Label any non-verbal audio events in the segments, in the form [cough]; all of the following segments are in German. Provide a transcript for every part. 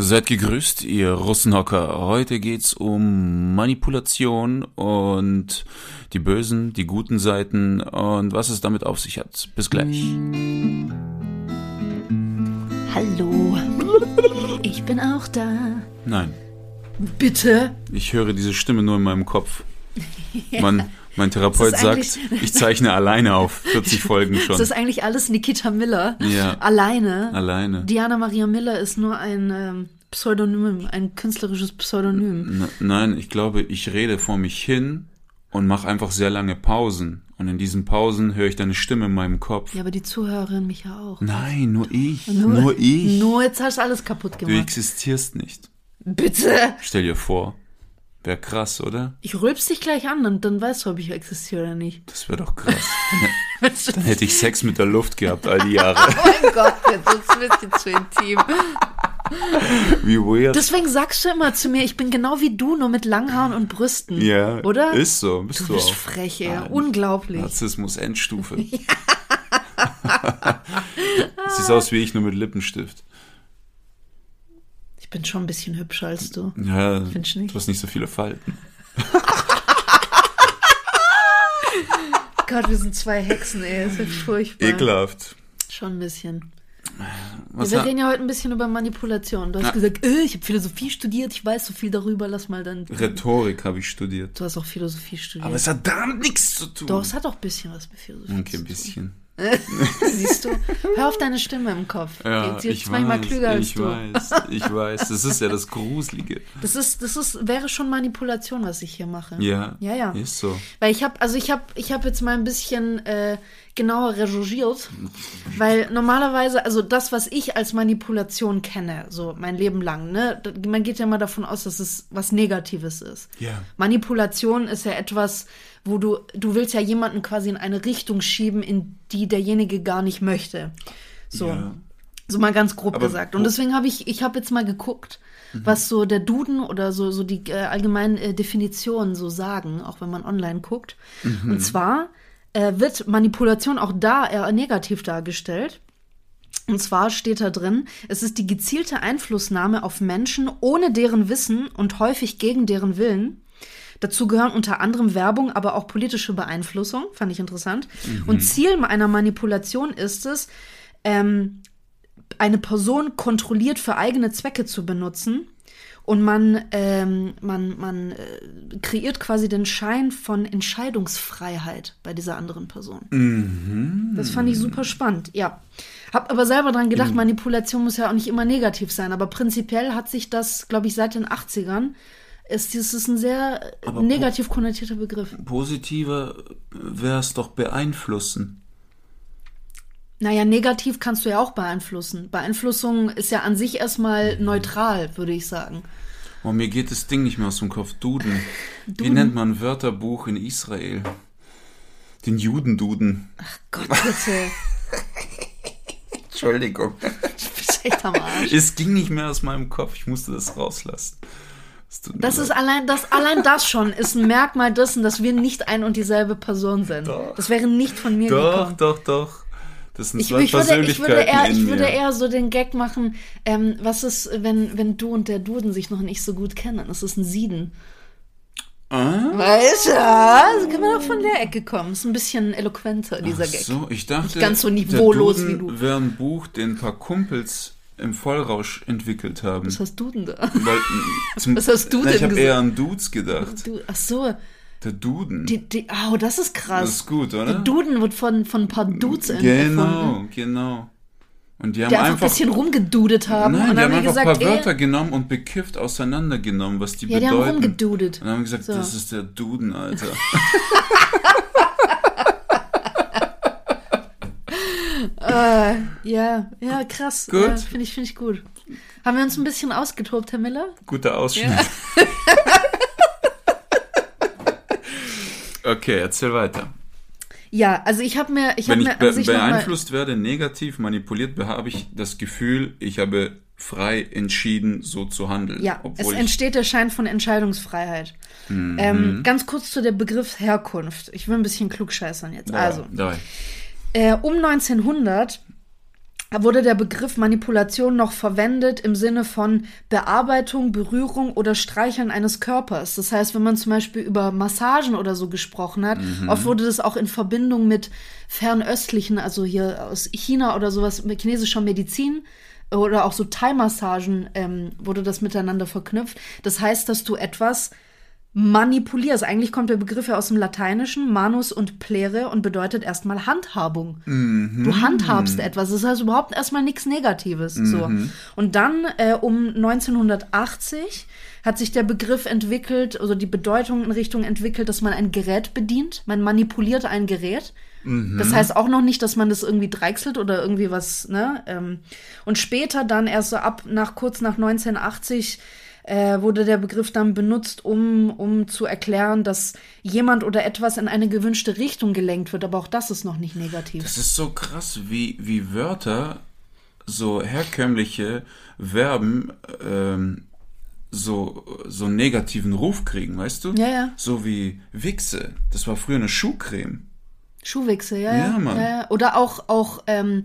Seid gegrüßt, ihr Russenhocker. Heute geht's um Manipulation und die bösen, die guten Seiten und was es damit auf sich hat. Bis gleich. Hallo. Ich bin auch da. Nein, Bitte? ich höre diese Stimme nur in meinem Kopf. Man, [laughs] mein Therapeut Das sagt, [laughs] ich zeichne alleine auf 40 Folgen Das schon. ist eigentlich alles Nikita Miller. Ja. Alleine. Alleine. Diana Maria Miller ist nur ein ähm, Pseudonym, ein künstlerisches Pseudonym. N- Nein, ich glaube, ich rede vor mich hin und mache einfach sehr lange Pausen. Und in diesen Pausen höre ich deine Stimme in meinem Kopf. Ja, aber die Zuhörerin mich ja auch. Nein, nur ich. Nur, ich. Nur jetzt hast du alles kaputt Du gemacht. existierst nicht. Bitte. Stell dir vor. Wäre krass, oder? Ich rülps dich gleich an und dann weißt du, ob ich existiere oder nicht. Das wäre doch krass. [laughs] Dann, hätte ich Sex mit der Luft gehabt all die Jahre. [laughs] mein Gott, jetzt ist ein bisschen zu intim. Wie weird. Deswegen sagst du immer zu mir, ich bin genau wie du, nur mit Langhaaren und Brüsten. ja, Oder? Ist so. Bist Du du, bist auch. frech, ey. Nein. Unglaublich. Narzissmus Endstufe. [laughs] Siehst aus wie ich, nur mit Lippenstift. Ich bin schon ein bisschen hübscher als du. Ja, Findest du nicht? du hast nicht so viele Falten. Gott, wir sind zwei Hexen, ey. Das ist ja furchtbar. Ekelhaft. Schon ein bisschen. Was wir reden ja heute ein bisschen über Manipulation. Du hast Na. gesagt, äh, ich habe Philosophie studiert, ich weiß so viel darüber, lass mal dann. Rhetorik habe ich studiert. Du hast auch Philosophie studiert. Aber es hat damit nichts zu tun. Doch, es hat auch ein bisschen was mit Philosophie Okay, zu ein tun. bisschen. [laughs] Siehst du? Hör auf deine Stimme im Kopf. Ja, Sie ist ich manchmal weiß, klüger als ich du. weiß, ich weiß. Das ist ja das Gruselige. Das ist, das ist, wäre schon Manipulation, was ich hier mache. Ja, Ja, ja. ist so. Weil ich habe, also ich habe, ich habe jetzt mal ein bisschen äh, genauer recherchiert, weil normalerweise, also das, was ich als Manipulation kenne, so mein Leben lang, ne, man geht ja mal davon aus, dass es was Negatives ist. Ja. Manipulation ist ja etwas, wo du, du willst ja jemanden quasi in eine Richtung schieben, in die derjenige gar nicht möchte. So. Ja. So mal ganz grob Aber gesagt. Und deswegen habe ich, ich habe jetzt mal geguckt, was so der Duden oder so, so die äh, allgemeinen äh, Definitionen so sagen, auch wenn man online guckt. Und zwar äh, wird Manipulation auch da eher negativ dargestellt. Und zwar steht da drin, es ist die gezielte Einflussnahme auf Menschen ohne deren Wissen und häufig gegen deren Willen. Dazu gehören unter anderem Werbung, aber auch politische Beeinflussung, fand ich interessant. Und Ziel einer Manipulation ist es, ähm, eine Person kontrolliert für eigene Zwecke zu benutzen. Und man, ähm, man, man äh, kreiert quasi den Schein von Entscheidungsfreiheit bei dieser anderen Person. Das fand ich super spannend, ja. Hab aber selber dran gedacht, Manipulation muss ja auch nicht immer negativ sein, aber prinzipiell hat sich das, glaube ich, seit den 80ern, ist, das ist ein sehr äh, Aber negativ konnotierter Begriff. Positiver wäre es doch beeinflussen. Naja, negativ kannst du ja auch beeinflussen. Beeinflussung ist ja an sich erstmal neutral, würde ich sagen. Oh, mir geht das Ding nicht mehr aus dem Kopf. Duden. Wie nennt man ein Wörterbuch in Israel? Den Judenduden. Gott, bitte. [laughs] Entschuldigung. Du bist echt am Arsch. Es ging nicht mehr aus meinem Kopf. Ich musste das rauslassen. Das ist allein das, allein das schon ist ein Merkmal dessen, dass wir nicht ein und dieselbe Person sind. Doch. Das wäre nicht von mir Doch, gekommen. doch, doch. Das sind Ich, zwei ich, würde, ich, würde eher, ich würde eher so den Gag machen, ähm, was ist, wenn, wenn du und der Duden sich noch nicht so gut kennen? Das ist ein Sieden. Ah? Weißt du? Also kann man auch von der Ecke kommen. Ist ein bisschen eloquenter, dieser Ach Gag. so, ich dachte, Nicht ganz so niveaulos der wie Duden du. wäre ein Buch, den ein paar Kumpels im Vollrausch entwickelt haben. Was hast du denn da? Weil, [laughs] zum, Was hast du Na, Ich denn habe eher an Dudes gedacht. Du, ach so, Der Duden. die, die, oh, das ist krass. das ist gut, oder? Der Duden wird von, von ein paar Dudes genau, erfunden, genau. Und die haben die einfach, einfach, ein bisschen rumgedudet haben. nein, und die haben haben einfach ein gesagt, paar Wörter ey, genommen und bekifft auseinandergenommen, was die ja, die haben bedeuten. rumgedudet. und dann haben gesagt, So. das ist der Duden, Alter. [laughs] [laughs] Äh, ja, ja, krass. Gut. Ja, finde ich, finde ich gut. Haben wir uns ein bisschen ausgetobt, Herr Miller? Guter Ausschnitt. [laughs] okay, erzähl weiter. Ja, also ich habe mir, ich habe Wenn ich mir be beeinflusst werde, negativ manipuliert, habe ich das Gefühl, ich habe frei entschieden, so zu handeln. ja, es obwohl ich, entsteht der Schein von Entscheidungsfreiheit. Mhm. Ähm, ganz kurz zu der Begriff Herkunft. Ich will ein bisschen klugscheißern jetzt. Ja, Also, dabei. Äh, um 1900 wurde der Begriff Manipulation noch verwendet im Sinne von Bearbeitung, Berührung oder Streicheln eines Körpers. Das heißt, wenn man zum Beispiel über Massagen oder so gesprochen hat, oft wurde das auch in Verbindung mit fernöstlichen, also hier aus China oder sowas, mit chinesischer Medizin oder auch so Thai-Massagen ähm, wurde das miteinander verknüpft. Das heißt, dass du etwas manipulierst. Eigentlich kommt der Begriff ja aus dem Lateinischen, manus und plere und bedeutet erstmal Handhabung. Du handhabst etwas. Das heißt überhaupt erstmal nichts Negatives. So. Und dann äh, um 1980 hat sich der Begriff entwickelt, also die Bedeutung in Richtung entwickelt, dass man ein Gerät bedient. Man manipuliert ein Gerät. Das heißt auch noch nicht, dass man das irgendwie dreichselt oder irgendwie was, ne? Ähm, und später dann erst so ab nach kurz nach 1980 äh, wurde der Begriff dann benutzt, um, um zu erklären, dass jemand oder etwas in eine gewünschte Richtung gelenkt wird. Aber auch das ist noch nicht negativ. Das ist so krass, wie, wie Wörter, so herkömmliche Verben, ähm, so, so einen negativen Ruf kriegen, weißt du? Ja, ja. So wie Wichse. Das war früher eine Schuhcreme. Schuhwichse, ja, Ja, ja. Mann. ja, ja. Oder auch, auch ähm,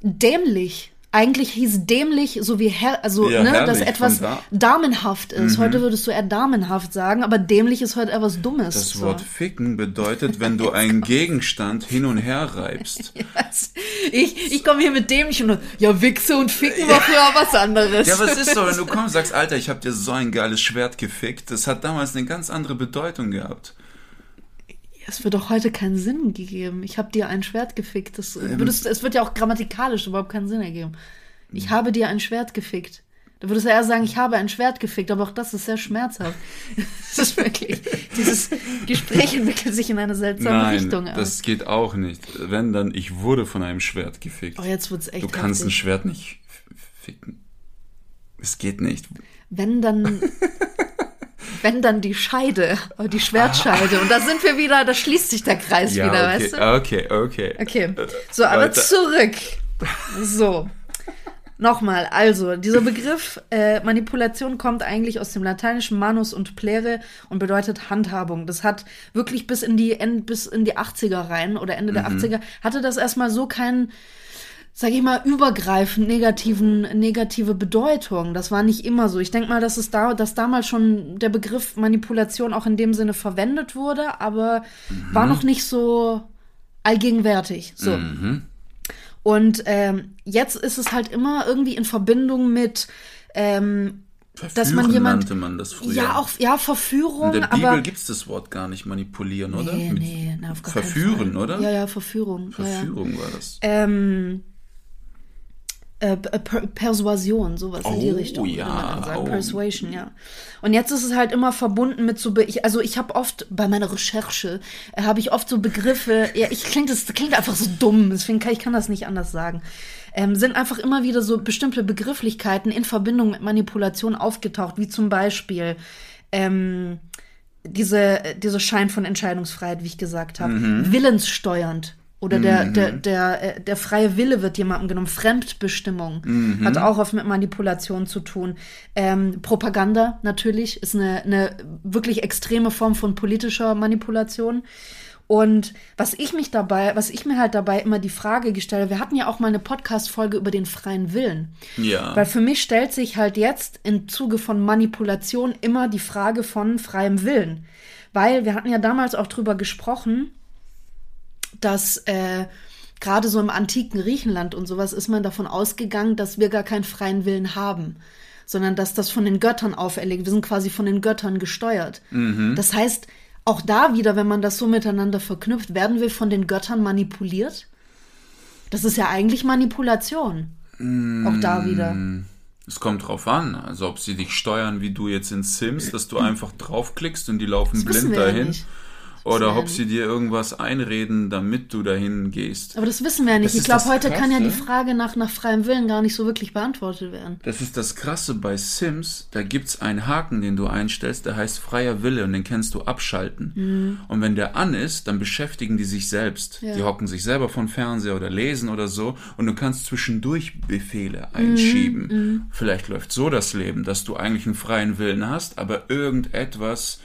dämlich. Eigentlich hieß dämlich so wie her also Ja, ne, herrlich, dass etwas da- damenhaft ist. Heute würdest du eher damenhaft sagen, aber dämlich ist heute etwas Dummes. Das so. Wort ficken bedeutet, wenn du [laughs] einen Gegenstand hin und her reibst. [laughs] Was? Ich, ich komme hier mit dämlich und ja, Wichse und Ficken war früher was anderes. Ja, es ist so, wenn du kommst und sagst, Alter, ich hab dir so ein geiles Schwert gefickt, das hat damals eine ganz andere Bedeutung gehabt. Es wird doch heute keinen Sinn gegeben. Ich habe dir ein Schwert gefickt. Das Ähm. würdest, es wird ja auch grammatikalisch überhaupt keinen Sinn ergeben. Ich habe dir ein Schwert gefickt. Da würdest du eher sagen, ich habe ein Schwert gefickt, aber auch das ist sehr schmerzhaft. [laughs] Das ist wirklich, dieses Gespräch entwickelt sich in eine seltsame Nein, Richtung. aus. das geht auch nicht. Wenn dann, ich wurde von einem Schwert gefickt. oh, jetzt wird's echt du kannst ein heftig. Schwert nicht ficken. Es geht nicht. Wenn dann, [laughs] wenn dann die Scheide, oh, die Schwertscheide. Und da sind wir wieder, da schließt sich der Kreis wieder, okay, weißt du? okay, okay. Okay, so, aber weiter. zurück. [laughs] So. Nochmal, also, dieser Begriff äh, Manipulation kommt eigentlich aus dem lateinischen manus und plere und bedeutet Handhabung. Das hat wirklich bis in die, End, bis in die 80er rein oder Ende der 80er, hatte das erstmal so keinen, sag ich mal, übergreifend negativen, negative Bedeutung. Das war nicht immer so. Ich denke mal, dass es da, dass damals schon der Begriff Manipulation auch in dem Sinne verwendet wurde, aber war noch nicht so allgegenwärtig. So. Und ähm, jetzt ist es halt immer irgendwie in Verbindung mit, ähm, dass man Verführen jemand, nannte man das früher. ja auch, ja Verführung, In der Bibel aber gibt's das Wort gar nicht manipulieren, oder? nee, Mit nee, na, auf gar Verführen, oder? Ja, ja, Verführung. Ja, ja. Verführung war das. Ähm, äh, per Persuasion, sowas in die Oh, Richtung. ja, oh. Persuasion, ja. Und jetzt ist es halt immer verbunden mit so, Be ich, also ich habe oft bei meiner Recherche äh, habe ich oft so Begriffe. Ja, ich klingt das klingt einfach so dumm, deswegen kann ich kann das nicht anders sagen. Ähm, sind einfach immer wieder so bestimmte Begrifflichkeiten in Verbindung mit Manipulation aufgetaucht, wie zum Beispiel ähm, diese, diese Schein von Entscheidungsfreiheit, wie ich gesagt habe, willenssteuernd. Oder der, der, der, äh, der freie Wille wird jemandem genommen. Fremdbestimmung hat auch oft mit Manipulation zu tun. Ähm, Propaganda natürlich ist eine, eine wirklich extreme Form von politischer Manipulation. Und was ich mich dabei, was ich mir halt dabei immer die Frage gestellt habe, wir hatten ja auch mal eine Podcast-Folge über den freien Willen. Ja. Weil für mich stellt sich halt jetzt im Zuge von Manipulation immer die Frage von freiem Willen. Weil wir hatten ja damals auch drüber gesprochen, dass äh, gerade so im antiken Griechenland und sowas ist man davon ausgegangen, dass wir gar keinen freien Willen haben, sondern dass das von den Göttern auferlegt. Wir sind quasi von den Göttern gesteuert. Das heißt, auch da wieder, wenn man das so miteinander verknüpft, werden wir von den Göttern manipuliert? Das ist ja eigentlich Manipulation. Auch da wieder. Es kommt drauf an, also ob sie dich steuern, wie du jetzt in Sims, dass du einfach draufklickst und die laufen Das blind ja dahin. nicht. Oder ob sie dir irgendwas einreden, damit du dahin gehst. Aber das wissen wir ja nicht. Das Ich glaube, heute kann ja die Krasse. Frage nach, nach freiem Willen gar nicht so wirklich beantwortet werden. Das ist das Krasse bei Sims, da gibt's einen Haken, den du einstellst, der heißt freier Wille und den kannst du abschalten. Und wenn der an ist, dann beschäftigen die sich selbst. Mhm. Ja. Die hocken sich selber von Fernseher oder lesen oder so und du kannst zwischendurch Befehle einschieben. Mhm. Vielleicht läuft so das Leben, dass du eigentlich einen freien Willen hast, aber irgendetwas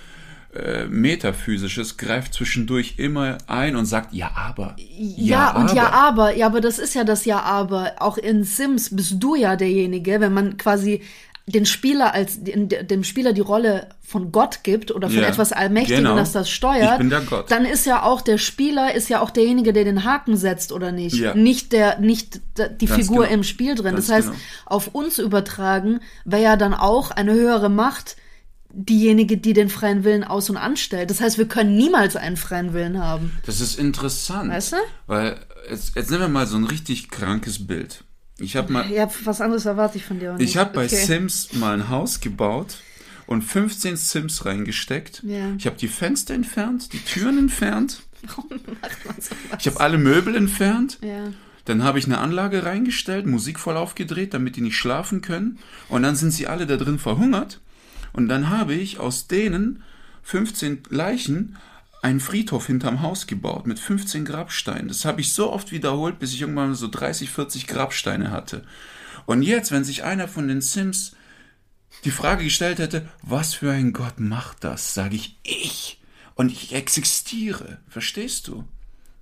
äh, Metaphysisches greift zwischendurch immer ein und sagt, ja, aber. Ja, und ja, aber, ja, aber das ist ja das Ja, aber. Auch in Sims bist du ja derjenige, wenn man quasi den Spieler als dem Spieler die Rolle von Gott gibt oder von Ja, etwas Allmächtigem, genau. das das steuert, Ich bin der Gott. dann ist ja auch der Spieler ist ja auch derjenige, der den Haken setzt oder nicht, Ja. nicht der nicht die Ganz Figur genau. im Spiel drin. Ganz das heißt, genau. auf uns übertragen wäre ja dann auch eine höhere Macht diejenige, die den freien Willen aus und anstellt. Das heißt, wir können niemals einen freien Willen haben. Das ist interessant. Weißt du? Weil, jetzt, jetzt nehmen wir mal so ein richtig krankes Bild. Ich habe mal, Ja, was anderes erwarte ich von dir auch nicht. ich habe bei Okay. Sims mal ein Haus gebaut und 15 Sims reingesteckt. Ja. Ich habe die Fenster entfernt, die Türen entfernt. Warum macht man sowas? Ich habe alle Möbel entfernt. Ja. Dann habe ich eine Anlage reingestellt, Musik voll aufgedreht, damit die nicht schlafen können. Und dann sind sie alle da drin verhungert. Und dann habe ich aus denen 15 Leichen einen Friedhof hinterm Haus gebaut mit 15 Grabsteinen. Das habe ich so oft wiederholt, bis ich irgendwann so 30, 40 Grabsteine hatte. Und jetzt, wenn sich einer von den Sims die Frage gestellt hätte, was für ein Gott macht das, sage ich ich. Und ich existiere. Verstehst du?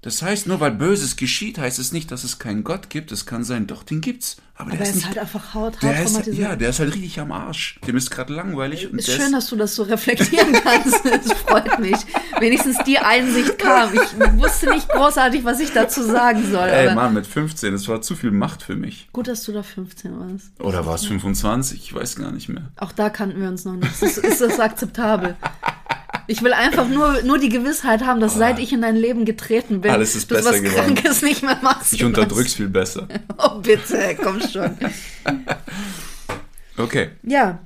Das heißt, nur weil Böses geschieht, heißt es nicht, dass es keinen Gott gibt. Es kann sein, doch, den gibt's. Aber, der Aber er ist ist nicht. halt einfach haut, haut der ist, ja, der ist halt richtig am Arsch. Dem ist gerade langweilig. Und ist der schön, dass du das so reflektieren kannst. [laughs] Das freut mich. Wenigstens die Einsicht kam. Ich wusste nicht großartig, was ich dazu sagen soll. Ey, Mann, mit 15, das war zu viel Macht für mich. gut, dass du da 15 warst. Oder war es 25? Ich weiß gar nicht mehr. Auch da kannten wir uns noch nicht. Ist, ist das akzeptabel? [laughs] Ich will einfach nur, nur die Gewissheit haben, dass seit ich in dein Leben getreten bin, Alles ist du besser was geworden. Krankes nicht mehr machst. Ich unterdrück's viel besser. [laughs] Oh, bitte, komm schon. [laughs] Okay. Ja.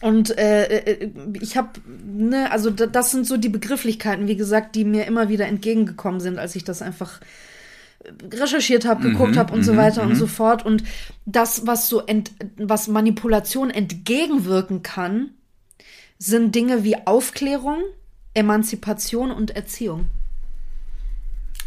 Und äh, äh, ich habe, ne, also da, das sind so die Begrifflichkeiten, wie gesagt, die mir immer wieder entgegengekommen sind, als ich das einfach äh, recherchiert habe, geguckt habe und so weiter und so fort. Und das, was so ent, was Manipulation entgegenwirken kann, sind Dinge wie Aufklärung, Emanzipation und Erziehung.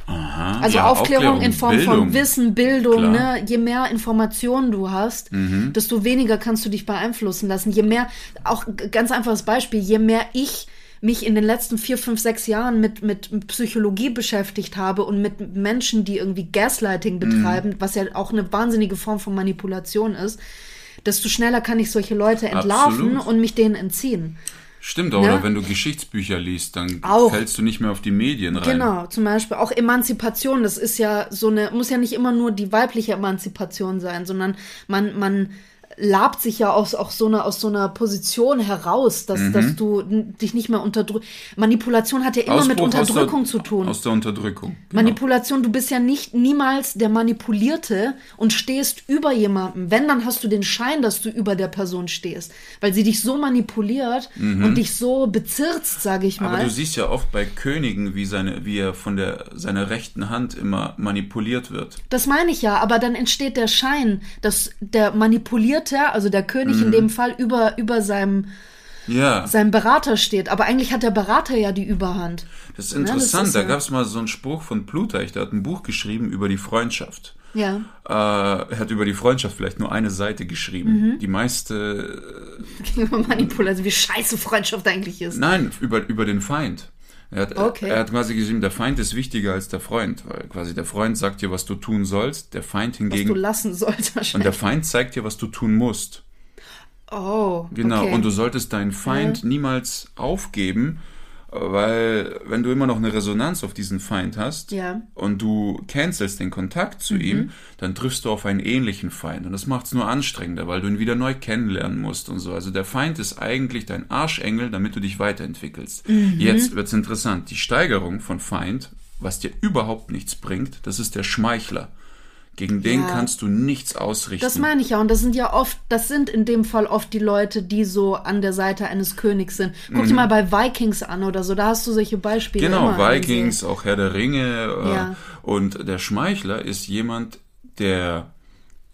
Aha. Also Ja, Aufklärung, in Form Bildung. von Wissen, Bildung, Klar. ne? Je mehr Informationen du hast, Mhm. desto weniger kannst du dich beeinflussen lassen. Je mehr, auch ganz einfaches Beispiel, je mehr ich mich in den letzten vier, fünf, sechs Jahren mit, mit Psychologie beschäftigt habe und mit Menschen, die irgendwie Gaslighting betreiben, Mhm. was ja auch eine wahnsinnige Form von Manipulation ist, desto schneller kann ich solche Leute entlarven Absolut. und mich denen entziehen. Stimmt, oder Ne? wenn du Geschichtsbücher liest, dann Auch. fällst du nicht mehr auf die Medien rein. Genau, zum Beispiel auch Emanzipation, das ist ja so eine, muss ja nicht immer nur die weibliche Emanzipation sein, sondern man, man labt sich ja aus, auch so einer, aus so einer Position heraus, dass, dass du dich nicht mehr unterdrückst. Manipulation hat ja immer mit Mhm. Ausbruch aus Unterdrückung der, zu tun. Aus der Unterdrückung. Genau. Manipulation, du bist ja nicht niemals der Manipulierte und stehst über jemandem. Wenn, dann hast du den Schein, dass du über der Person stehst, weil sie dich so manipuliert und dich so bezirzt, sage ich mal. Mhm. Aber du siehst ja oft bei Königen, wie, seine, wie er von der, seiner rechten Hand immer manipuliert wird. Das meine ich ja, aber dann entsteht der Schein, dass der Manipulierte, also der König Mhm. in dem Fall, über, über seinem, Ja, seinem Berater steht. Aber eigentlich hat der Berater ja die Überhand. das ist Ja, das interessant. ist da ja- gab es mal so einen Spruch von Plutarch, der hat ein Buch geschrieben über die Freundschaft. Ja. Äh, er hat über die Freundschaft vielleicht nur eine Seite Mhm. geschrieben. Die meiste [laughs] Gegenüber Manipulation, also wie scheiße Freundschaft eigentlich ist. Nein, über, über den Feind. Er hat, Okay. er hat quasi geschrieben, der Feind ist wichtiger als der Freund, weil quasi der Freund sagt dir, was du tun sollst, der Feind was du hingegen lassen sollst und wahrscheinlich. der Feind zeigt dir, was du tun musst. Oh, Genau. okay. Und du solltest deinen Feind niemals aufgeben, weil wenn du immer noch eine Resonanz auf diesen Feind hast Ja. Mhm. und du cancelst den Kontakt zu ihm, dann triffst du auf einen ähnlichen Feind. Und das macht es nur anstrengender, weil du ihn wieder neu kennenlernen musst und so. Also der Feind ist eigentlich dein Arschengel, damit du dich weiterentwickelst. Mhm. Jetzt wird's interessant. Die Steigerung von Feind, was dir überhaupt nichts bringt, das ist der Schmeichler. Gegen den Ja. kannst du nichts ausrichten. Das meine ich ja. Und das sind ja oft, das sind in dem Fall oft die Leute, die so an der Seite eines Königs sind. Guck dir mal bei Vikings an oder so, da hast du solche Beispiele. Mhm. Genau, Vikings, auch Herr der Ringe. Äh, Ja. Und der Schmeichler ist jemand, der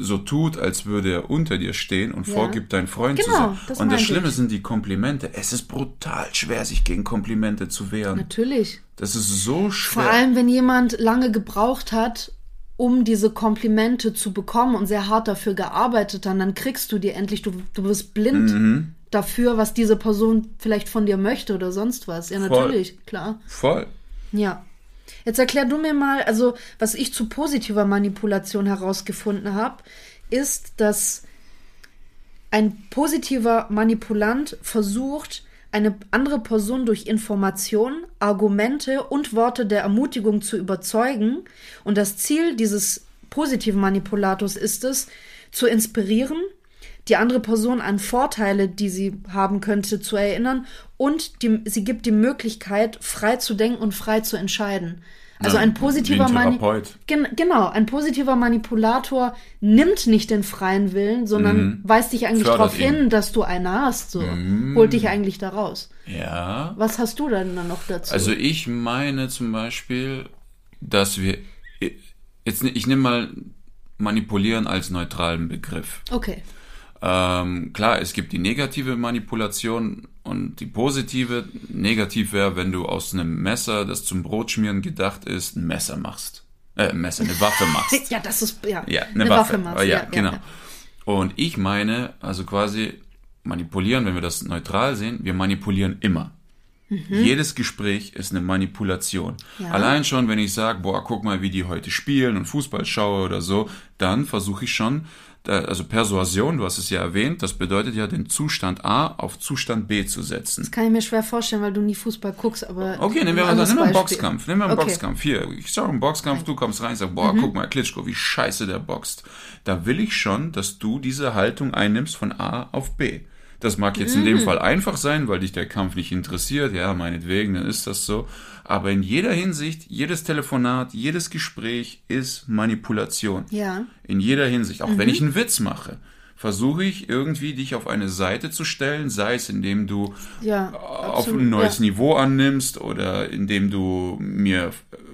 so tut, als würde er unter dir stehen und Ja. vorgibt, dein Freund zu Genau, sein. das und das Schlimme ich. sind die Komplimente. Es ist brutal schwer, sich gegen Komplimente zu wehren. Natürlich. Das ist so schwer. Vor allem, wenn jemand lange gebraucht hat, um diese Komplimente zu bekommen und sehr hart dafür gearbeitet hat, dann kriegst du die endlich, du, du bist blind Mhm. dafür, was diese Person vielleicht von dir möchte oder sonst was. Ja, Voll. natürlich, klar. Voll. Ja. Jetzt erklär du mir mal, also was ich zu positiver Manipulation herausgefunden habe, ist, dass ein positiver Manipulant versucht, eine andere Person durch Informationen, Argumente und Worte der Ermutigung zu überzeugen. Und das Ziel dieses positiven Manipulators ist es, zu inspirieren, die andere Person an Vorteile, die sie haben könnte, zu erinnern und die, sie gibt die Möglichkeit, frei zu denken und frei zu entscheiden. Also ein positiver Mani. Gen genau, ein positiver Manipulator nimmt nicht den freien Willen, sondern weist dich eigentlich Mhm. Darauf. Mhm. hin, dass du einer hast, so. Holt dich eigentlich da raus. Ja. Was hast du denn dann noch dazu? Also ich meine zum Beispiel, dass wir jetzt ich nehme mal manipulieren als neutralen Begriff. okay. Ähm, klar, es gibt die negative Manipulation und die positive. Negativ wäre, wenn du aus einem Messer, das zum Brotschmieren gedacht ist, ein Messer machst. Äh, ein Messer, eine Waffe machst. [laughs] Ja, das ist, ja. Ja, eine, Waffe. machst. ja, genau. Und ich meine, also quasi manipulieren, wenn wir das neutral sehen, wir manipulieren immer. Jedes Gespräch ist eine Manipulation. Mhm. Ja. Allein schon, wenn ich sage, boah, guck mal, wie die heute spielen und Fußball schaue oder so, dann versuche ich schon, also Persuasion, du hast es ja erwähnt, das bedeutet ja, den Zustand A auf Zustand B zu setzen. Das kann ich mir schwer vorstellen, weil du nie Fußball guckst, aber. Okay, nehmen wir ein mal nimm mal einen. Boxkampf. Nimm mal einen Okay. Boxkampf. Hier, ich sag einen Boxkampf, du kommst rein, sag, boah, guck mal, Klitschko, wie scheiße der boxt. Da will ich schon, dass du diese Haltung einnimmst von A auf B. Das mag jetzt in dem Fall einfach sein, weil dich der Kampf nicht interessiert. Ja, meinetwegen, dann ist das so. Aber in jeder Hinsicht, jedes Telefonat, jedes Gespräch ist Manipulation. Ja. In jeder Hinsicht. Auch wenn ich einen Witz mache, versuche ich irgendwie dich auf eine Seite zu stellen, sei es indem du Ja. auf absolut, ein neues ja. Niveau annimmst oder indem du mir äh,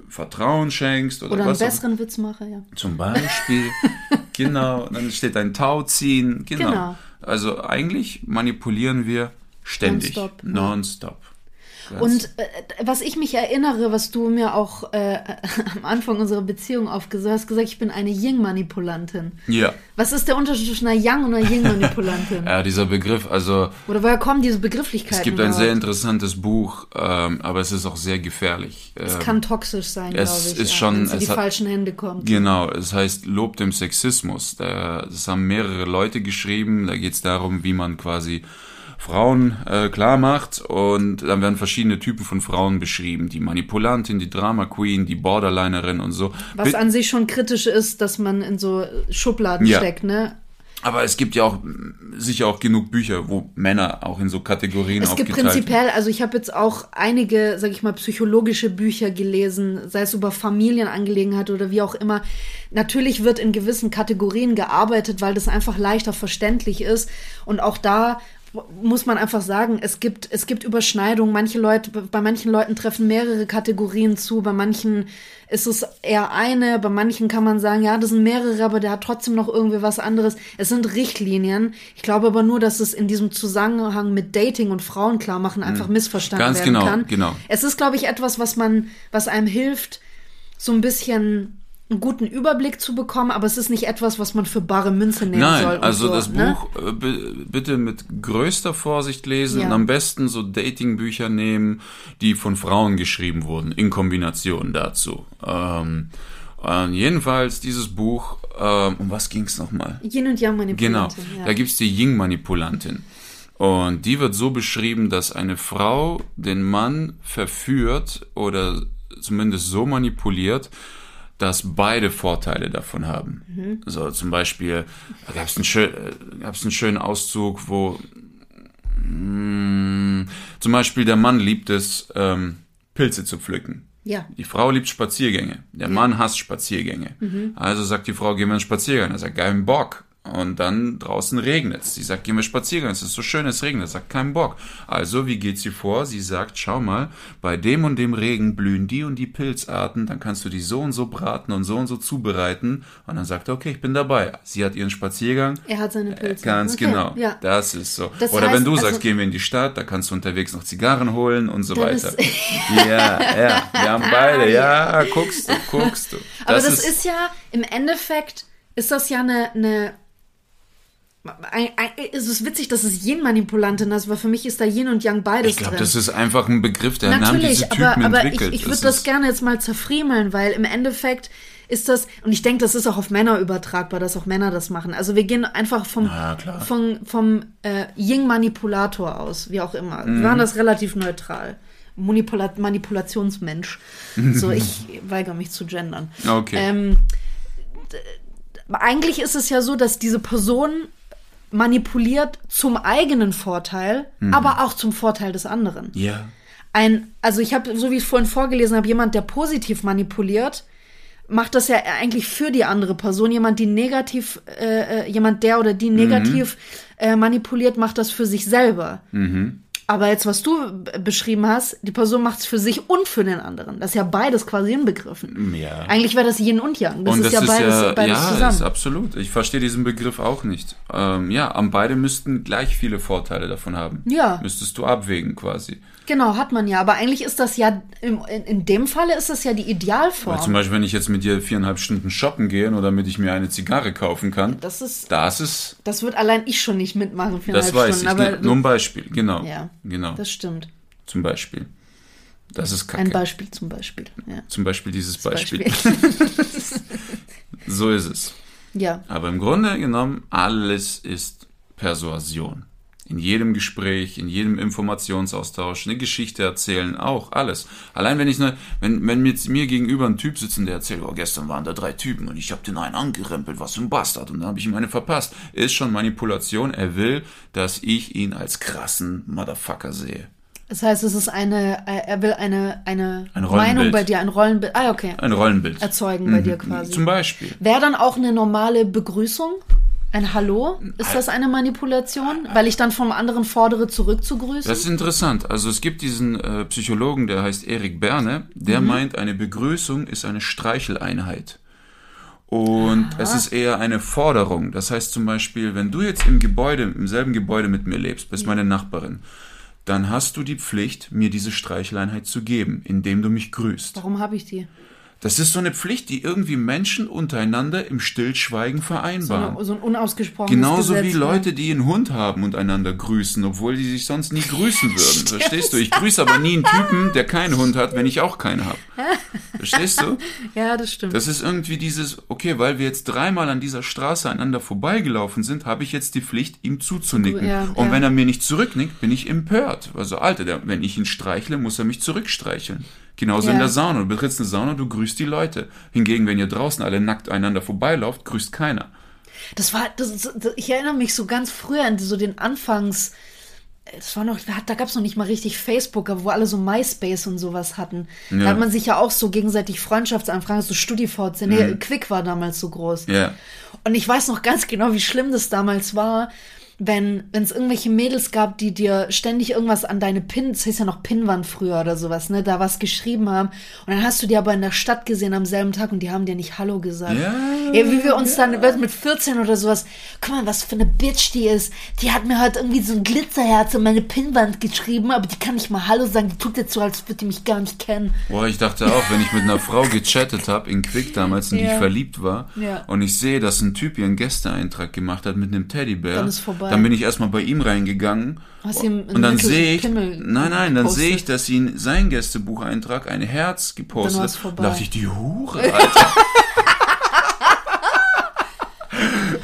Vertrauen schenkst oder, Oder einen was auch- besseren Witz mache, ja. Zum Beispiel. [laughs] genau. Dann steht ein Tauziehen. Genau. Genau. Also eigentlich manipulieren wir ständig. Nonstop. Nonstop. Ganz- Und äh, was ich mich erinnere, was du mir auch äh, [laughs] am Anfang unserer Beziehung aufgesagt hast, gesagt, ich bin eine Ying-Manipulantin. ja. Was ist der Unterschied zwischen einer Yang und einer Ying-Manipulantin? [laughs] ja, dieser Begriff, also Oder woher kommen diese Begrifflichkeiten? es gibt ein sehr überhaupt? interessantes Buch, ähm, aber es ist auch sehr gefährlich. Es Ähm, kann toxisch sein, glaube es ich. ist ja, schon- wenn's in die es hat- falschen Hände kommt. Genau, es heißt Lob dem Sexismus. Da, das haben mehrere Leute geschrieben. Da geht es darum, wie man quasi Frauen äh, klar macht und dann werden verschiedene Typen von Frauen beschrieben. Die Manipulantin, die Drama Queen, die Borderlinerin und so. Was Bi- an sich schon kritisch ist, dass man in so Schubladen Ja. steckt, ne? Aber es gibt ja auch sicher auch genug Bücher, wo Männer auch in so Kategorien Es gibt aufgeteilt prinzipiell, also ich habe jetzt auch einige, sag ich mal, psychologische Bücher gelesen, sei es über Familienangelegenheit oder wie auch immer. Natürlich wird in gewissen Kategorien gearbeitet, weil das einfach leichter verständlich ist. Und auch da muss man einfach sagen, es gibt, es gibt Überschneidungen. Manche Leute, bei manchen Leuten treffen mehrere Kategorien zu, bei manchen ist es eher eine, bei manchen kann man sagen, ja, das sind mehrere, aber der hat trotzdem noch irgendwie was anderes. Es sind Richtlinien. Ich glaube aber nur, dass es in diesem Zusammenhang mit Dating und Frauen klar machen einfach missverstanden Mhm. Ganz werden genau, kann. genau. Es ist, glaube ich, etwas, was man, was einem hilft, so ein bisschen einen guten Überblick zu bekommen, aber es ist nicht etwas, was man für bare Münze nehmen Nein, soll. und also so, das ne? Buch äh, bi- bitte mit größter Vorsicht lesen Ja. und am besten so Datingbücher nehmen, die von Frauen geschrieben wurden, in Kombination dazu. Ähm, äh, jedenfalls dieses Buch, ähm, um was ging's nochmal? Yin und Yang Genau, Manipulantin. ja. da gibt's die Ying-Manipulantin. Und die wird so beschrieben, dass eine Frau den Mann verführt oder zumindest so manipuliert, dass beide Vorteile davon haben. Mhm. So zum Beispiel da gab's einen, schön, äh, gab's einen schönen Auszug, wo mh, zum Beispiel der Mann liebt es, ähm, Pilze zu pflücken. Ja. Die Frau liebt Spaziergänge. Der Mann hasst Spaziergänge. Also sagt die Frau, gehen wir einen Spaziergang. Er sagt, keinen Bock. Und dann draußen regnet es. Sie sagt, gehen wir spazieren. Es ist so schön, es regnet. Sagt, keinen Bock. Also, wie geht sie vor? Sie sagt, schau mal, bei dem und dem Regen blühen die und die Pilzarten. Dann kannst du die so und so braten und so und so zubereiten. Und dann sagt er, okay, ich bin dabei. Sie hat ihren Spaziergang. Er hat seine Pilze. Ganz Okay, genau. Ja. Das ist so. Das Oder heißt, wenn du also- sagst, gehen wir in die Stadt, da kannst du unterwegs noch Zigarren holen und so weiter. ist- [laughs] ja, ja. Wir haben beide. Ja, guckst du, guckst du. Aber das, ist, ja, im Endeffekt ist das ja eine, eine ein, ein, es ist witzig, dass es Yin-Manipulantin ist, weil für mich ist da Yin und Yang beides Ich glaube, das ist einfach ein Begriff, der haben Natürlich, diese Typen aber, aber ich, entwickelt. ich würde Es das gerne jetzt mal zerfriemeln, weil im Endeffekt ist das, und ich denke, das ist auch auf Männer übertragbar, dass auch Männer das machen. Also wir gehen einfach vom, klar. vom, vom äh, Yin-Manipulator aus, wie auch immer. Mhm. Wir waren das relativ neutral. Manipula Manipulationsmensch. [laughs] So, ich weigere mich zu gendern. Okay. Ähm, eigentlich ist es ja so, dass diese Person manipuliert zum eigenen Vorteil, aber auch zum Vorteil des anderen ja. ein, also ich habe, so wie ich vorhin vorgelesen habe, jemand, der positiv manipuliert, macht das ja eigentlich für die andere Person. Jemand, die negativ, äh, äh, jemand, der oder die negativ äh, manipuliert, macht das für sich selber. Aber jetzt, was du beschrieben hast, die Person macht es für sich und für den anderen. Das ist ja beides quasi inbegriffen. Ja. Eigentlich wäre das Yin und Yang. Das und ist das ja ist beides, ja, beides ja, zusammen. ist absolut. Ich verstehe diesen Begriff auch nicht. Ähm, ja, am beide müssten gleich viele Vorteile davon haben. Ja. Müsstest du abwägen quasi. Genau, hat man ja. Aber eigentlich ist das ja, im, in, in dem Falle ist das ja die Weil Idealform. zum Beispiel, wenn ich jetzt mit dir viereinhalb Stunden shoppen gehe, nur damit ich mir eine Zigarre kaufen kann, das ist, das ist, das wird allein ich schon nicht mitmachen. das viereinhalb weiß Stunden, ich. aber Ne, nur ein Beispiel, genau. Ja, genau. Das stimmt. Zum Beispiel. Das ist kacke. Ein Beispiel zum Beispiel. Ja. Zum Beispiel dieses Beispiel. Beispiel. [laughs] so ist es. ja. Aber im Grunde genommen, alles ist Persuasion. In jedem Gespräch, in jedem Informationsaustausch, eine Geschichte erzählen, auch alles. Allein wenn ich ne, wenn, wenn jetzt mir gegenüber ein Typ sitzt und der erzählt, oh, gestern waren da drei Typen und ich habe den einen angerempelt, was für ein Bastard, und dann habe ich ihm eine verpasst, ist schon Manipulation. Er will, dass ich ihn als krassen Motherfucker sehe. Das heißt, es ist eine, äh, er will eine, eine Ein. Meinung bei dir, ein Rollenbild, ah, okay, Ein Rollenbild. erzeugen bei dir quasi. Zum Beispiel. Wäre dann auch eine normale Begrüßung? Ein Hallo? Ist das eine Manipulation? Weil ich dann vom anderen fordere, zurückzugrüßen? Das ist interessant. Also es gibt diesen äh, Psychologen, der heißt Erik Berne, der meint, eine Begrüßung ist eine Streicheleinheit. Und es ist eher eine Forderung. Das heißt zum Beispiel, wenn du jetzt im Gebäude, im selben Gebäude mit mir lebst, bist meine Nachbarin, dann hast du die Pflicht, mir diese Streicheleinheit zu geben, indem du mich grüßt. Warum habe ich die? Das ist so eine Pflicht, die irgendwie Menschen untereinander im Stillschweigen So, vereinbaren. eine, so ein unausgesprochenes Genauso Gesetz, wie ne? Leute, die einen Hund haben und einander grüßen, obwohl die sich sonst nie grüßen würden. Verstehst du? Ich grüße aber nie einen Typen, der keinen Hund hat, wenn ich auch keinen habe. Verstehst du? [laughs] Ja, das stimmt. Das ist irgendwie dieses, okay, weil wir jetzt dreimal an dieser Straße aneinander vorbeigelaufen sind, habe ich jetzt die Pflicht, ihm zuzunicken. Ja, und ja. wenn er mir nicht zurücknickt, bin ich empört. Also, Alter, wenn ich ihn streichle, muss er mich zurückstreicheln. Genauso in Ja. der Sauna. Du betrittst eine Sauna, du grüßt die Leute. Hingegen, wenn ihr draußen alle nackt einander vorbeilauft, grüßt keiner. Das war, das, das, ich erinnere mich so ganz früher an so den Anfangs. Das war noch, da gab es noch nicht mal richtig Facebook, wo alle so MySpace und sowas hatten. Da Ja. hat man sich ja auch so gegenseitig Freundschaftsanfragen, so StudiVZ. Nee, Quick war damals so groß. Mhm. Ja. Und ich weiß noch ganz genau, wie schlimm das damals war, wenn es irgendwelche Mädels gab, die dir ständig irgendwas an deine Pin, das hieß ja noch Pinnwand früher oder sowas, ne, da was geschrieben haben. Und dann hast du die aber in der Stadt gesehen am selben Tag und die haben dir nicht Hallo gesagt. Ja, ja wie wir uns dann mit 14 oder sowas, guck mal, was für eine Bitch die ist. Die hat mir halt irgendwie so ein Glitzerherz an meine Pinnwand geschrieben, aber die kann nicht mal Hallo sagen. Die tut jetzt so, als würde die mich gar nicht kennen. Boah, ich dachte auch, wenn ich mit einer Frau gechattet habe in Quick damals, in die Ja. ich verliebt war, Ja. und ich sehe, dass ein Typ ihren Gästeeintrag gemacht hat mit einem Teddybär, Dann ist vorbei. Dann bin ich erstmal bei ihm reingegangen Hast ihm und dann sehe ich, Pimmel nein, nein, dann sehe ich, dass in sein Gästebucheintrag ein Herz gepostet hat. vorbei. Da dachte ich, die Hure, Alter.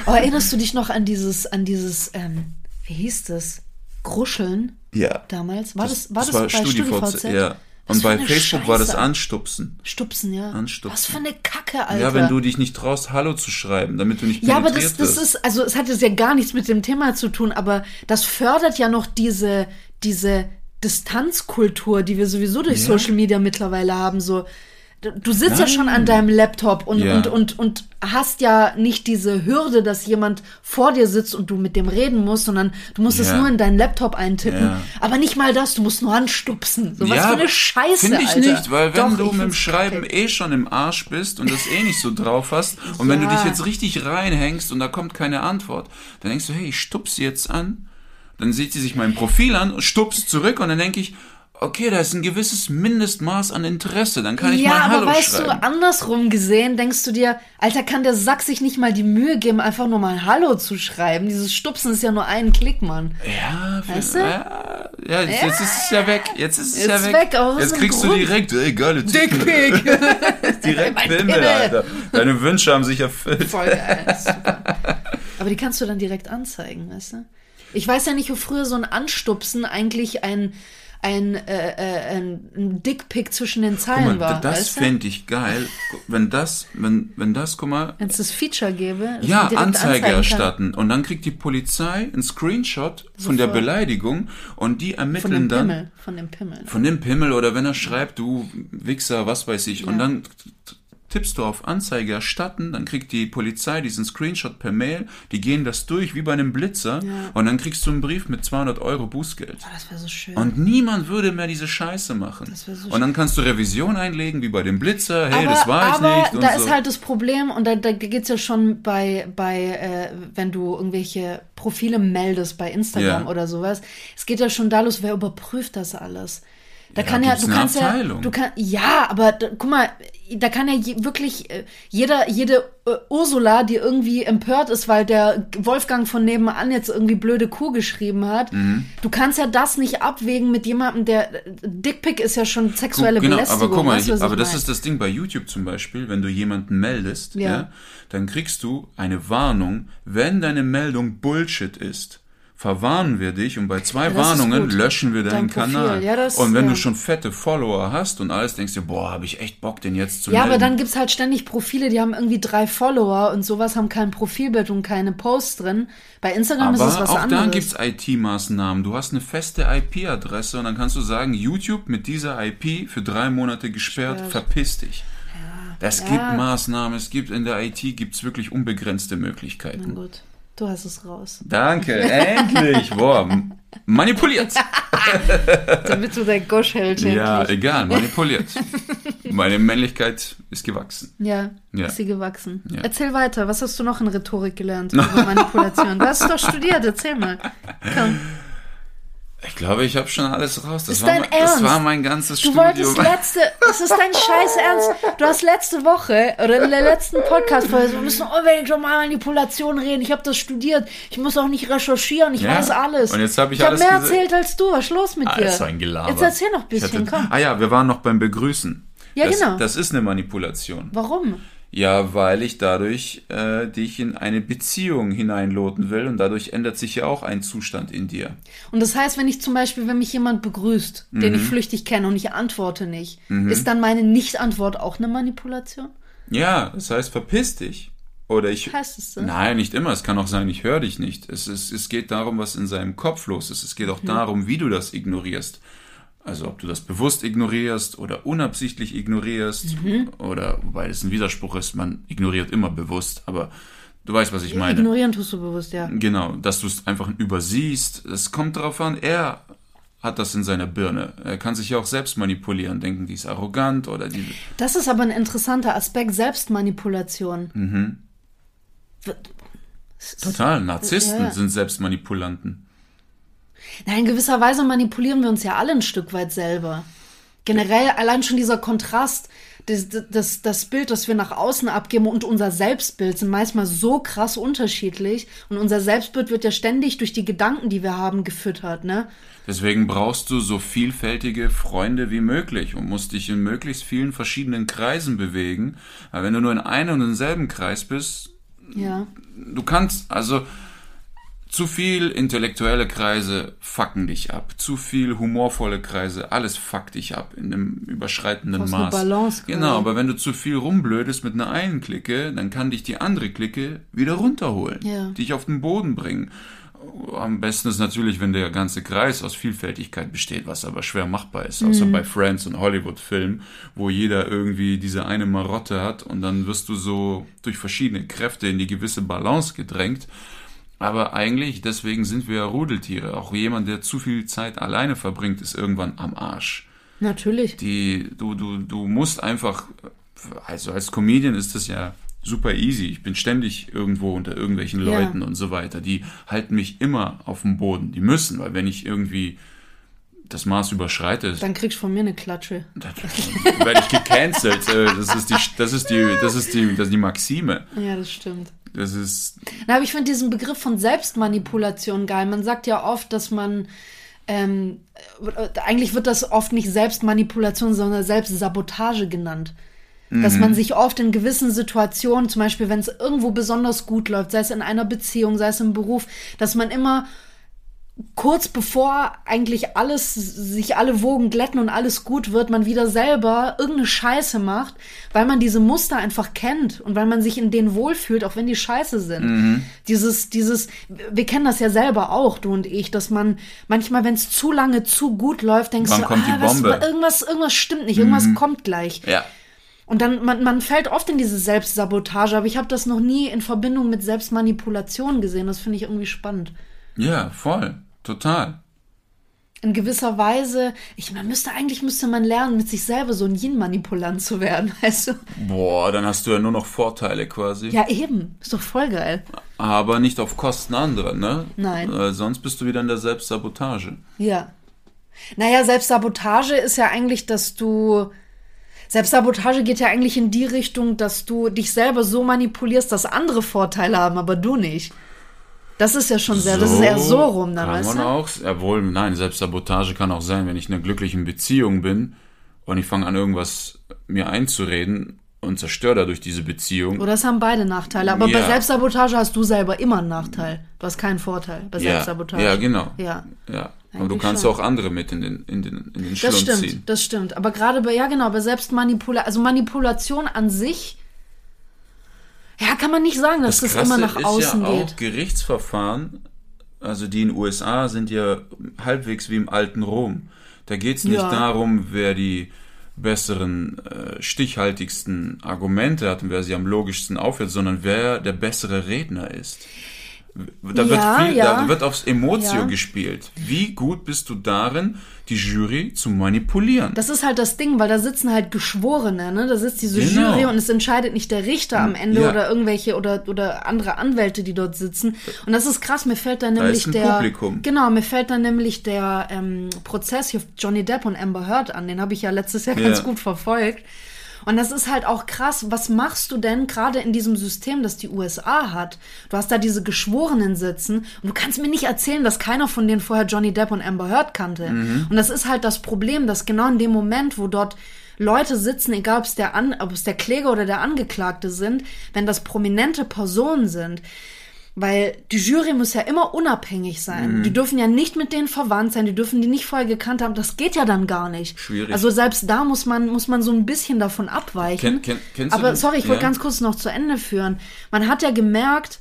Aber [laughs] [laughs] erinnerst du dich noch an dieses, an dieses, ähm, wie hieß das? Gruscheln ja. damals? War das, war das, war bei StudiVZ, StudiVZ? ja. Und bei Facebook war das Scheiße. Anstupsen. Stupsen, ja. Anstupsen. Was für eine Kacke, Alter. Ja, wenn du dich nicht traust, Hallo zu schreiben, damit du nicht ja, aber das, das ist, also es hat jetzt ja gar nichts mit dem Thema zu tun, aber das fördert ja noch diese, diese Distanzkultur, die wir sowieso durch Social Media mittlerweile haben, so. Du, sitzt ja schon an deinem Laptop und, Ja. und, und, und hast ja nicht diese Hürde, dass jemand vor dir sitzt und du mit dem reden musst, sondern du musst es Ja. nur in deinen Laptop eintippen. Ja. Aber nicht mal das, du musst nur anstupsen. So was für eine Scheiße, Finde ich Alter. nicht, weil wenn Doch, du mit dem Schreiben kacke. eh schon im Arsch bist und das eh nicht so drauf hast [laughs] und wenn du dich jetzt richtig reinhängst und da kommt keine Antwort, dann denkst du, hey, ich stups sie jetzt an, dann sieht sie sich mein Profil an und stupst zurück und dann denke ich, okay, da ist ein gewisses Mindestmaß an Interesse, dann kann ich ja, mal aber Hallo weißt schreiben. du, andersrum gesehen, denkst du dir, Alter, kann der Sack sich nicht mal die Mühe geben, einfach nur mal Hallo zu schreiben? Dieses Stupsen ist ja nur ein Klick, Mann. Ja, Weißt du? ja, ja, jetzt, jetzt ist es ja weg. Jetzt ist es Jetzt ja weg. weg, aber jetzt kriegst ein du Grund? direkt, ey, geile. Dickpick. [laughs] [laughs] Direkt Pimmel. Alter. Deine Wünsche haben sich erfüllt. Voll geil. [laughs] Super. Aber die kannst du dann direkt anzeigen, weißt du? Ich weiß ja nicht, wo früher so ein Anstupsen eigentlich ein, ein, äh, äh, ein, ein Dickpick zwischen den Guck Zeilen mal, war. das fände ich geil, wenn das, wenn, wenn das, guck mal, Wenn es das Feature gäbe. ja, Anzeige erstatten und dann kriegt die Polizei einen Screenshot von der Sofort. Beleidigung und die Von ermitteln dem dann Pimmel. Von dem Pimmel. von dem Pimmel oder wenn er schreibt, du Wichser, was weiß ich, und Ja. dann tippst du auf Anzeige erstatten, dann kriegt die Polizei diesen Screenshot per Mail, die gehen das durch wie bei einem Blitzer Ja. und dann kriegst du einen Brief mit 200 Euro Bußgeld. Oh, das wäre so schön. Und niemand würde mehr diese Scheiße machen. Das wär so und dann kannst du Revision einlegen, wie bei dem Blitzer. Hey, aber, das war ich nicht. Und da so. ist halt das Problem, und da, da geht's ja schon bei, bei äh, wenn du irgendwelche Profile meldest bei Instagram Ja. oder sowas, es geht ja schon da los, wer überprüft das alles? Da Ja, kann ja, du kannst ja, Abteilung. du kann, ja, aber da, guck mal, da kann ja je, wirklich äh, jeder, jede äh, Ursula, die irgendwie empört ist, weil der Wolfgang von nebenan jetzt irgendwie blöde Kuh geschrieben hat, Mhm. du kannst ja das nicht abwägen mit jemandem, der Dickpick ist ja schon sexuelle Guck, genau, Belästigung. aber guck mal, weißt aber das ist das Ding bei YouTube zum Beispiel, wenn du jemanden meldest, Ja. ja. dann kriegst du eine Warnung, wenn deine Meldung Bullshit ist. Verwarnen wir dich und bei zwei das ist Warnungen löschen wir deinen. Kanal. Ja, das- und wenn ja. du schon fette Follower hast und alles, denkst du, boah, habe ich echt Bock, den jetzt zu Ja, melden. aber dann gibt's halt ständig Profile, die haben irgendwie drei Follower und sowas haben kein Profilbild und keine Posts drin. Bei Instagram ist es Aber was auch anderes. da gibt's IT-Maßnahmen. Du hast eine feste IP-Adresse und dann kannst du sagen, YouTube mit dieser IP für drei Monate gesperrt, Gesperrt. verpiss dich. Es Ja. gibt Maßnahmen, es gibt in der IT gibt's wirklich unbegrenzte Na Möglichkeiten. gut, du hast es raus. Danke, [laughs] endlich. Boah, manipuliert. [laughs] Damit du dein Gosch hältst. Ja, endlich. egal, manipuliert. [laughs] Meine Männlichkeit ist gewachsen. ja, Ja. ist sie gewachsen. Ja. Erzähl weiter, was hast du noch in Rhetorik gelernt über Manipulation? Du hast doch studiert, erzähl mal. Komm. Ich glaube, ich habe schon alles raus. Das, Ist war, dein mein, das Ernst? war mein ganzes Du Studium. wolltest letzte, das ist dein scheiß Ernst. Du hast letzte Woche oder in der letzten Podcast-Folge, wir müssen unbedingt schon mal Manipulation reden. Ich habe das studiert. Ich muss auch nicht recherchieren. Ich Ja. weiß alles. Und jetzt hab ich ich hab alles mehr erzählt als du. Was ist los mit Ah, dir? ist so ein Gelaber. Jetzt erzähl noch ein bisschen, hatte- komm. Ah ja, wir waren noch beim Begrüßen. Ja, das, genau. Das ist eine Manipulation. Warum? Ja, weil ich dadurch äh, dich in eine Beziehung hineinloten will und dadurch ändert sich ja auch ein Zustand in dir. Und das heißt, wenn ich zum Beispiel, wenn mich jemand begrüßt, den Mhm. ich flüchtig kenne und ich antworte nicht, ist dann meine Nicht-Antwort auch eine Manipulation? Ja, das heißt, verpiss dich. Oder ich. Heißt es so? Nein, nicht immer. Es kann auch sein, ich höre dich nicht. Es, ist, es geht darum, was in seinem Kopf los ist. Es geht auch darum, wie du das ignorierst. Also ob du das bewusst ignorierst oder unabsichtlich ignorierst oder wobei das ein Widerspruch ist, man ignoriert immer bewusst, aber du weißt, was ich meine. Ignorieren tust du bewusst, ja. Genau, dass du es einfach übersiehst. Es kommt darauf an, er hat das in seiner Birne. Er kann sich ja auch selbst manipulieren, denken, die ist arrogant oder die. Das ist aber ein interessanter Aspekt, Selbstmanipulation. Mhm. Total, Narzissten Ja. sind Selbstmanipulanten. Na, in gewisser Weise manipulieren wir uns ja alle ein Stück weit selber. Generell allein schon dieser Kontrast, das, das, das Bild, das wir nach außen abgeben und unser Selbstbild sind manchmal so krass unterschiedlich. Und unser Selbstbild wird ja ständig durch die Gedanken, die wir haben, gefüttert, ne? Deswegen brauchst du so vielfältige Freunde wie möglich und musst dich in möglichst vielen verschiedenen Kreisen bewegen. Weil wenn du nur in einem und denselben Kreis bist, Ja. du kannst, also zu viel intellektuelle Kreise fucken dich ab. Zu viel humorvolle Kreise, alles fuckt dich ab in einem überschreitenden eine Maß. Balance genau, aber wenn du zu viel rumblödest mit einer einen Clique, dann kann dich die andere Clique wieder runterholen, Ja. dich auf den Boden bringen. am besten ist natürlich, wenn der ganze Kreis aus Vielfältigkeit besteht, was aber schwer machbar ist, außer Mhm. bei Friends und Hollywood-Filmen, wo jeder irgendwie diese eine Marotte hat und dann wirst du so durch verschiedene Kräfte in die gewisse Balance gedrängt. Aber eigentlich, deswegen sind wir ja Rudeltiere. Auch jemand, der zu viel Zeit alleine verbringt, ist irgendwann am Arsch. Natürlich. Die, du, du, du musst einfach, also als Comedian ist das ja super easy. Ich bin ständig irgendwo unter irgendwelchen Ja. Leuten und so weiter. Die halten mich immer auf dem Boden. Die müssen, weil wenn ich irgendwie das Maß überschreite, Dann kriegst du von mir eine Klatsche. dann [laughs] werde ich gecancelt. Äh, Das ist die, das ist die, das ist die, das ist die Maxime. Ja, das stimmt. Das ist, Na, aber ich finde diesen Begriff von Selbstmanipulation geil. Man sagt ja oft, dass man ähm, äh, eigentlich wird das oft nicht Selbstmanipulation, sondern Selbstsabotage genannt. Dass man sich oft in gewissen Situationen, zum Beispiel wenn es irgendwo besonders gut läuft, sei es in einer Beziehung, sei es im Beruf, dass man immer kurz bevor eigentlich alles, sich alle Wogen glätten und alles gut wird, man wieder selber irgendeine Scheiße macht, weil man diese Muster einfach kennt und weil man sich in denen wohlfühlt, auch wenn die scheiße sind. Dieses, dieses, wir kennen das ja selber auch, du und ich, dass man manchmal, wenn es zu lange zu gut läuft, denkst Wann du, ah, was, irgendwas, irgendwas stimmt nicht, irgendwas kommt gleich. ja. Und dann, man, man fällt oft in diese Selbstsabotage, aber ich habe das noch nie in Verbindung mit Selbstmanipulation gesehen. Das finde ich irgendwie spannend. Ja, voll. Total. in gewisser Weise, ich man müsste eigentlich müsste man lernen, mit sich selber so ein Yin-Manipulant zu werden, [laughs] weißt du? Boah, dann hast du ja nur noch Vorteile quasi. Ja, eben. Ist doch voll geil. Aber nicht auf Kosten anderer, ne? Nein. Äh, sonst bist du wieder in der Selbstsabotage. Ja. Naja, Selbstsabotage ist ja eigentlich, dass du. Selbstsabotage geht ja eigentlich in die Richtung, dass du dich selber so manipulierst, dass andere Vorteile haben, aber du nicht. Das ist ja schon sehr, das ist eher so rum dann, kann weißt man du? auch, jawohl, nein, Selbstsabotage kann auch sein, wenn ich in einer glücklichen Beziehung bin und ich fange an, irgendwas mir einzureden und zerstöre dadurch diese Beziehung. Oder es haben beide Nachteile. Aber bei Ja. Selbstsabotage hast du selber immer einen Nachteil. Du hast keinen Vorteil bei ja, Selbstsabotage. ja, genau. Ja. Ja. Aber du kannst schon. auch andere mit in den, in den, in den Das Schlund stimmt, ziehen. das stimmt. Aber gerade bei, ja genau, bei Selbstmanipulation, also Manipulation an sich, ja, kann man nicht sagen, dass das, immer nach ist außen ja auch geht. Gerichtsverfahren, also die in den USA sind ja halbwegs wie im alten Rom. Da geht es nicht Ja. darum, wer die besseren, äh, stichhaltigsten Argumente hat und wer sie am logischsten aufhört, sondern wer der bessere Redner ist. Da wird, Ja, viel, ja. da wird aufs Emotio Ja. gespielt. Wie gut bist du darin, die Jury zu manipulieren? Das ist halt das Ding, weil da sitzen halt Geschworene, ne? Da sitzt diese Genau. Jury und es entscheidet nicht der Richter am Ende oder irgendwelche oder, oder andere Anwälte, die dort sitzen. Und das ist krass, mir fällt dann nämlich ein der. Publikum. Genau, mir fällt dann nämlich der ähm, Prozess hier Johnny Depp und Amber Heard an. Den habe ich ja letztes Jahr Ja. ganz gut verfolgt. Und das ist halt auch krass. Was machst du denn gerade in diesem System, das die USA hat? Du hast da diese Geschworenen sitzen und du kannst mir nicht erzählen, dass keiner von denen vorher Johnny Depp und Amber Heard kannte. Und das ist halt das Problem, dass genau in dem Moment, wo dort Leute sitzen, egal ob es der, An ob es der Kläger oder der Angeklagte sind, wenn das prominente Personen sind, weil die Jury muss ja immer unabhängig sein. Mhm. Die dürfen ja nicht mit denen verwandt sein, die dürfen die nicht vorher gekannt haben. Das geht ja dann gar nicht. Schwierig. Also selbst da muss man, muss man so ein bisschen davon abweichen. Kennst du Aber sorry, ich wollte ja? ganz kurz noch zu Ende führen. Man hat ja gemerkt,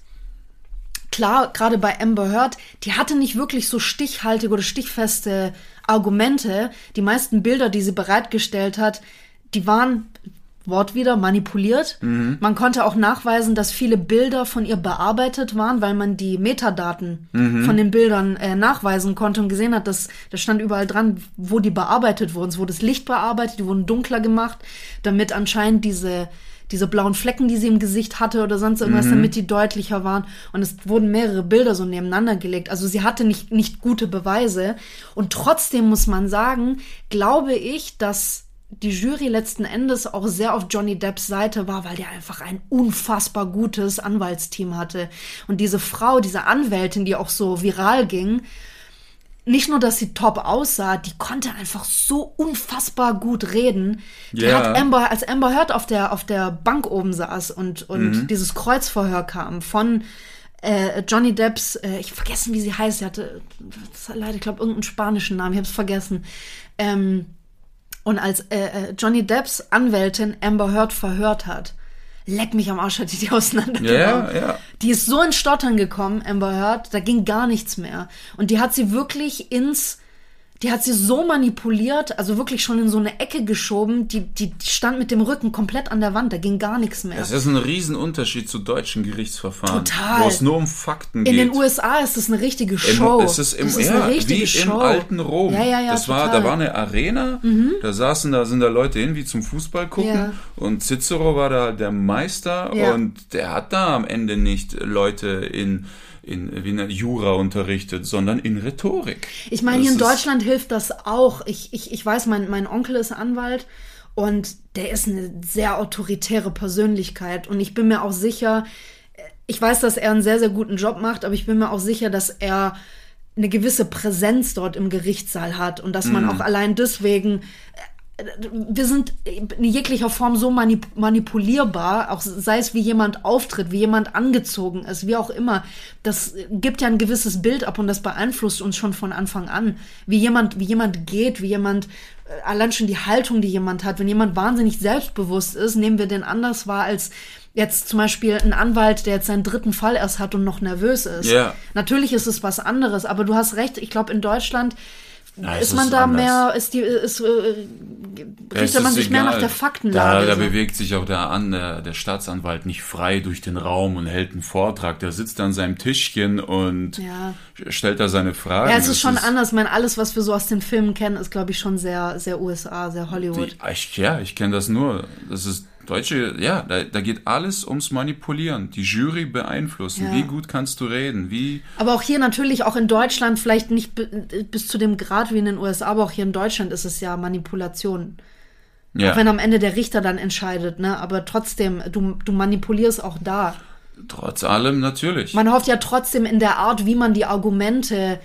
klar, gerade bei Amber Heard, die hatte nicht wirklich so stichhaltige oder stichfeste Argumente. Die meisten Bilder, die sie bereitgestellt hat, die waren, Wort wieder, manipuliert. Mhm. Man konnte auch nachweisen, dass viele Bilder von ihr bearbeitet waren, weil man die Metadaten Mhm. von den Bildern äh, nachweisen konnte und gesehen hat, dass da stand überall dran, wo die bearbeitet wurden. Es wurde das Licht bearbeitet, die wurden dunkler gemacht, damit anscheinend diese diese blauen Flecken, die sie im Gesicht hatte oder sonst irgendwas, Mhm. damit die deutlicher waren. Und es wurden mehrere Bilder so nebeneinander gelegt. Also sie hatte nicht, nicht gute Beweise. Und trotzdem muss man sagen, glaube ich, dass die Jury letzten Endes auch sehr auf Johnny Depps Seite war, weil der einfach ein unfassbar gutes Anwaltsteam hatte. Und diese Frau, diese Anwältin, die auch so viral ging, nicht nur, dass sie top aussah, die konnte einfach so unfassbar gut reden. Die Ja. hat Amber, als Amber Heard auf der, auf der Bank oben saß und, und Mhm. dieses Kreuzverhör kam von äh, Johnny Depps, äh, ich vergessen, wie sie heißt, sie hatte, das hat leider, ich glaube, irgendeinen spanischen Namen, ich habe es vergessen. Ähm, und als äh, äh, Johnny Depps Anwältin Amber Heard verhört hat, leck mich am Arsch, hat die die auseinandergenommen. Ja, ja. Die ist so in Stottern gekommen, Amber Heard, da ging gar nichts mehr. Und die hat sie wirklich ins, die hat sie so manipuliert, also wirklich schon in so eine Ecke geschoben, die, die stand mit dem Rücken komplett an der Wand, da ging gar nichts mehr. Das ist ein Riesenunterschied zu deutschen Gerichtsverfahren. Total. Wo es nur um Fakten in geht. den USA ist es eine richtige Im- Show. Es ist im, das ist ja, eine richtige wie Show. im alten Rom. Ja, ja, ja, das war, total. Mhm. da war eine Arena, da saßen da, sind da Leute hin wie zum Fußball gucken Ja. und Cicero war da der Meister Ja. und der hat da am Ende nicht Leute in, in wie nennt- Jura unterrichtet, sondern in Rhetorik. Ich meine, hier in Das Deutschland hilft das auch. Ich, ich, ich weiß, mein, mein Onkel ist Anwalt und der ist eine sehr autoritäre Persönlichkeit. Und ich bin mir auch sicher, ich weiß, dass er einen sehr, sehr guten Job macht, aber ich bin mir auch sicher, dass er eine gewisse Präsenz dort im Gerichtssaal hat und dass man auch allein deswegen wir sind in jeglicher Form so manip manipulierbar, auch sei es wie jemand auftritt, wie jemand angezogen ist, wie auch immer. Das gibt ja ein gewisses Bild ab und das beeinflusst uns schon von Anfang an. Wie jemand, wie jemand geht, wie jemand, äh, allein schon die Haltung, die jemand hat. Wenn jemand wahnsinnig selbstbewusst ist, nehmen wir den anders wahr als jetzt zum Beispiel ein Anwalt, der jetzt seinen dritten Fall erst hat und noch nervös ist. Ja. Natürlich ist es was anderes, aber du hast recht, ich glaube in Deutschland Es ist man ist da anders. mehr, ist die, ist, äh, Es richtet man ist sich mehr egal. nach der Faktenlage. Da, da so. bewegt sich auch der, an, der, der Staatsanwalt nicht frei durch den Raum und hält einen Vortrag. Der sitzt an seinem Tischchen und Ja. stellt da seine Fragen. ja, es ist schon anders. Ich meine, alles, was wir so aus den Filmen kennen, ist, glaube ich, schon sehr, sehr USA, sehr Hollywood. Die, ich, ja, ich kenne das nur. Das ist deutsche, ja, da, da geht alles ums Manipulieren. Die Jury beeinflussen. Ja. Wie gut kannst du reden? Wie, Aber auch hier natürlich, auch in Deutschland, vielleicht nicht bi- bis zu dem Grad wie in den USA, aber auch hier in Deutschland ist es ja Manipulation. ja, Auch wenn am Ende der Richter dann entscheidet, ne? Aber trotzdem, du, du manipulierst auch da. trotz allem natürlich. Man hofft ja trotzdem in der Art, wie man die Argumente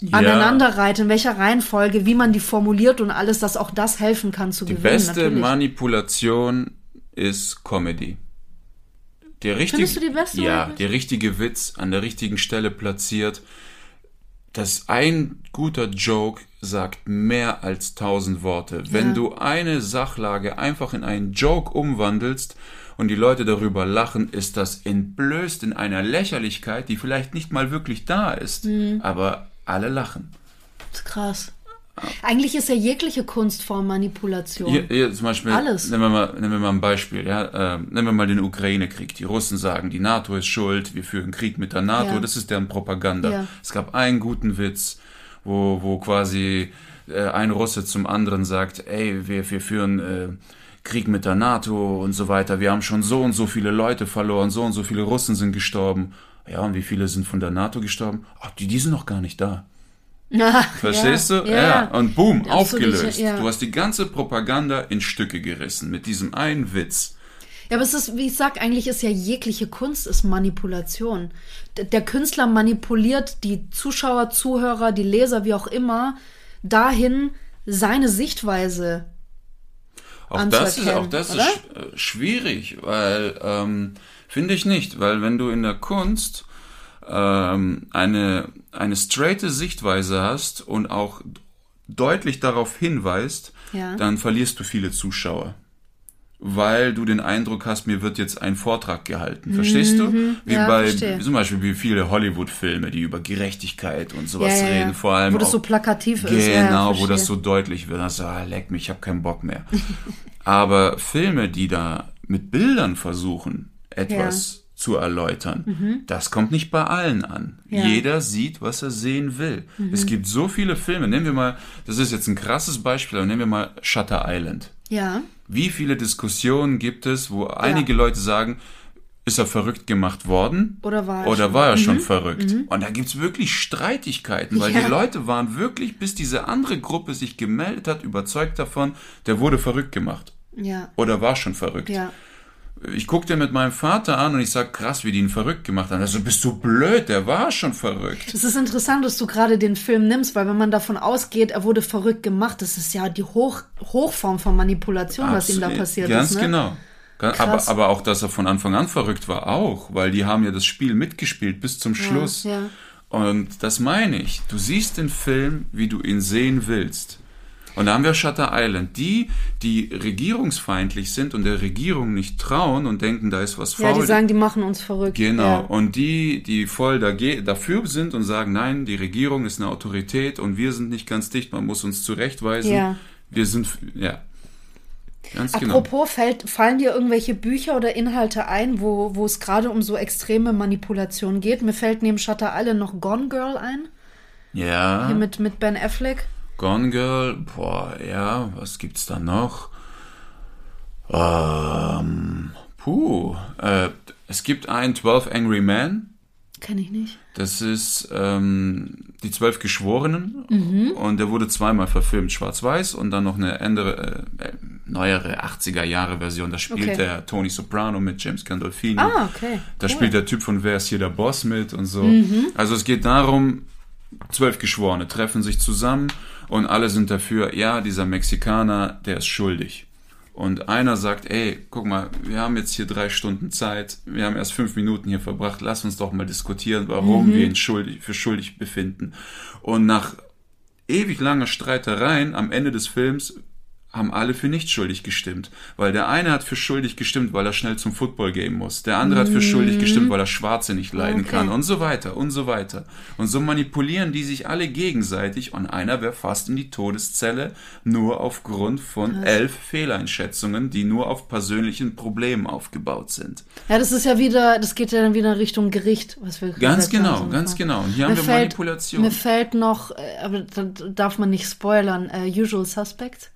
Ja. aneinanderreiht, in welcher Reihenfolge, wie man die formuliert und alles, dass auch das helfen kann zu Die gewinnen. beste natürlich. Manipulation ist Comedy. Der richtige, Findest du die beste Ja, der richtige Witz an der richtigen Stelle platziert. Das ein guter Joke sagt mehr als tausend Worte. Wenn Ja. du eine Sachlage einfach in einen Joke umwandelst und die Leute darüber lachen, ist das entblößt in einer Lächerlichkeit, die vielleicht nicht mal wirklich da ist, Mhm. aber alle lachen. Das ist krass. Eigentlich ist ja jegliche Kunstform Manipulation. Hier, hier zum Beispiel, Alles. Nehmen, wir mal, nehmen wir mal ein Beispiel. Ja? Ähm, nehmen wir mal den Ukraine-Krieg. Die Russen sagen, die NATO ist schuld, wir führen Krieg mit der NATO. Ja. Das ist deren Propaganda. Ja. Es gab einen guten Witz, wo, wo quasi äh, ein Russe zum anderen sagt, ey, wir, wir führen äh, Krieg mit der NATO und so weiter. Wir haben schon so und so viele Leute verloren, so und so viele Russen sind gestorben. Ja, und wie viele sind von der NATO gestorben? Ach, die, die sind noch gar nicht da. [laughs] Verstehst ja, du? Ja. Ja. Und boom, aufgelöst. ja. Du hast die ganze Propaganda in Stücke gerissen mit diesem einen Witz. Ja, aber es ist, wie ich sag, eigentlich ist ja jegliche Kunst ist Manipulation. Der Künstler manipuliert die Zuschauer, Zuhörer, die Leser, wie auch immer, dahin, seine Sichtweise Auch das ist, auch das ist oder? sch- äh, schwierig, weil ähm, finde ich nicht, weil wenn du in der Kunst ähm, eine eine straighte Sichtweise hast und auch deutlich darauf hinweist, Ja. dann verlierst du viele Zuschauer. Weil du den Eindruck hast, mir wird jetzt ein Vortrag gehalten. Verstehst du? Wie Mhm. Ja, bei verstehe. zum Beispiel wie viele Hollywood-Filme, die über Gerechtigkeit und sowas Ja, reden, vor allem Wo das so plakativ ist, ja, ja, Genau, wo das so deutlich wird. Also, ah, leck mich, ich habe keinen Bock mehr. [laughs] Aber Filme, die da mit Bildern versuchen, etwas zu erläutern, das kommt nicht bei allen an. Mhm. Ja. Mhm. Jeder sieht, was er sehen will. Es gibt so viele Filme. Nehmen wir mal, das ist jetzt ein krasses Beispiel, aber nehmen wir mal Shutter Island. Ja. Wie viele Diskussionen gibt es, wo einige Leute sagen, ist er verrückt gemacht worden? Oder war er Oder schon- Mhm. war er schon verrückt? Und da gibt's wirklich Streitigkeiten, weil Ja. die Leute waren wirklich, bis diese andere Gruppe sich gemeldet hat, überzeugt davon, der wurde verrückt gemacht. Ja. Oder war schon verrückt. Ja. Ich guck den mit meinem Vater an und ich sag, krass, wie die ihn verrückt gemacht haben. Also bist du blöd, der war schon verrückt. Es ist interessant, dass du gerade den Film nimmst, weil wenn man davon ausgeht, er wurde verrückt gemacht, das ist ja die Hoch Hochform von Manipulation, was ihm da Absolut. passiert Ganz ist. Ne? genau. Aber, aber auch, dass er von Anfang an verrückt war, auch, weil die haben ja das Spiel mitgespielt bis zum Schluss. ja. Und das meine ich. Du siehst den Film, wie du ihn sehen willst. Und da haben wir Shutter Island. Die, die regierungsfeindlich sind und der Regierung nicht trauen und denken, da ist was faul. Ja, die sagen, die machen uns verrückt. Genau. Ja. Und die, die voll dafür sind und sagen, nein, die Regierung ist eine Autorität und wir sind nicht ganz dicht, man muss uns zurechtweisen. Ja. Wir sind, ja. Ganz genau. Apropos, fällt, fallen dir irgendwelche Bücher oder Inhalte ein, wo, wo es gerade um so extreme Manipulation geht? Mir fällt neben Shutter Island noch Gone Girl ein, Ja. hier mit, mit Ben Affleck. Gone Girl, boah, ja, was gibt's da noch? Ähm, puh, äh, es gibt ein 12 Angry Men. Kenn ich nicht. Das ist ähm, die zwölf Geschworenen Mhm. und der wurde zweimal verfilmt, schwarz-weiß und dann noch eine andere, äh, neuere 80er Jahre Version. Da spielt Okay. der Tony Soprano mit James Gandolfini. Ah, okay. Da Cool. Mhm. spielt der Typ von Wer ist hier der Boss mit und so. Also es geht darum, zwölf Geschworene treffen sich zusammen und alle sind dafür, ja, dieser Mexikaner, der ist schuldig. Und einer sagt, ey, guck mal, wir haben jetzt hier drei Stunden Zeit, wir haben erst fünf Minuten hier verbracht, lass uns doch mal diskutieren, warum wir ihn schuldig, für schuldig befinden. Und nach ewig langer Streitereien am Ende des Films haben alle für nicht schuldig gestimmt. Weil der eine hat für schuldig gestimmt, weil er schnell zum Football-Game muss. Der andere hat für schuldig gestimmt, weil er Schwarze nicht leiden Okay. kann. Und so weiter und so weiter. Und so manipulieren die sich alle gegenseitig und einer wäre fast in die Todeszelle, nur aufgrund von elf Fehleinschätzungen, die nur auf persönlichen Problemen aufgebaut sind. Ja, das ist ja wieder, das geht ja dann wieder in Richtung Gericht, was wir Ganz haben, genau, so ganz genau. Und hier haben Mir wir fällt, Manipulation. Mir fällt noch, äh, aber da darf man nicht spoilern, äh, Usual Suspect.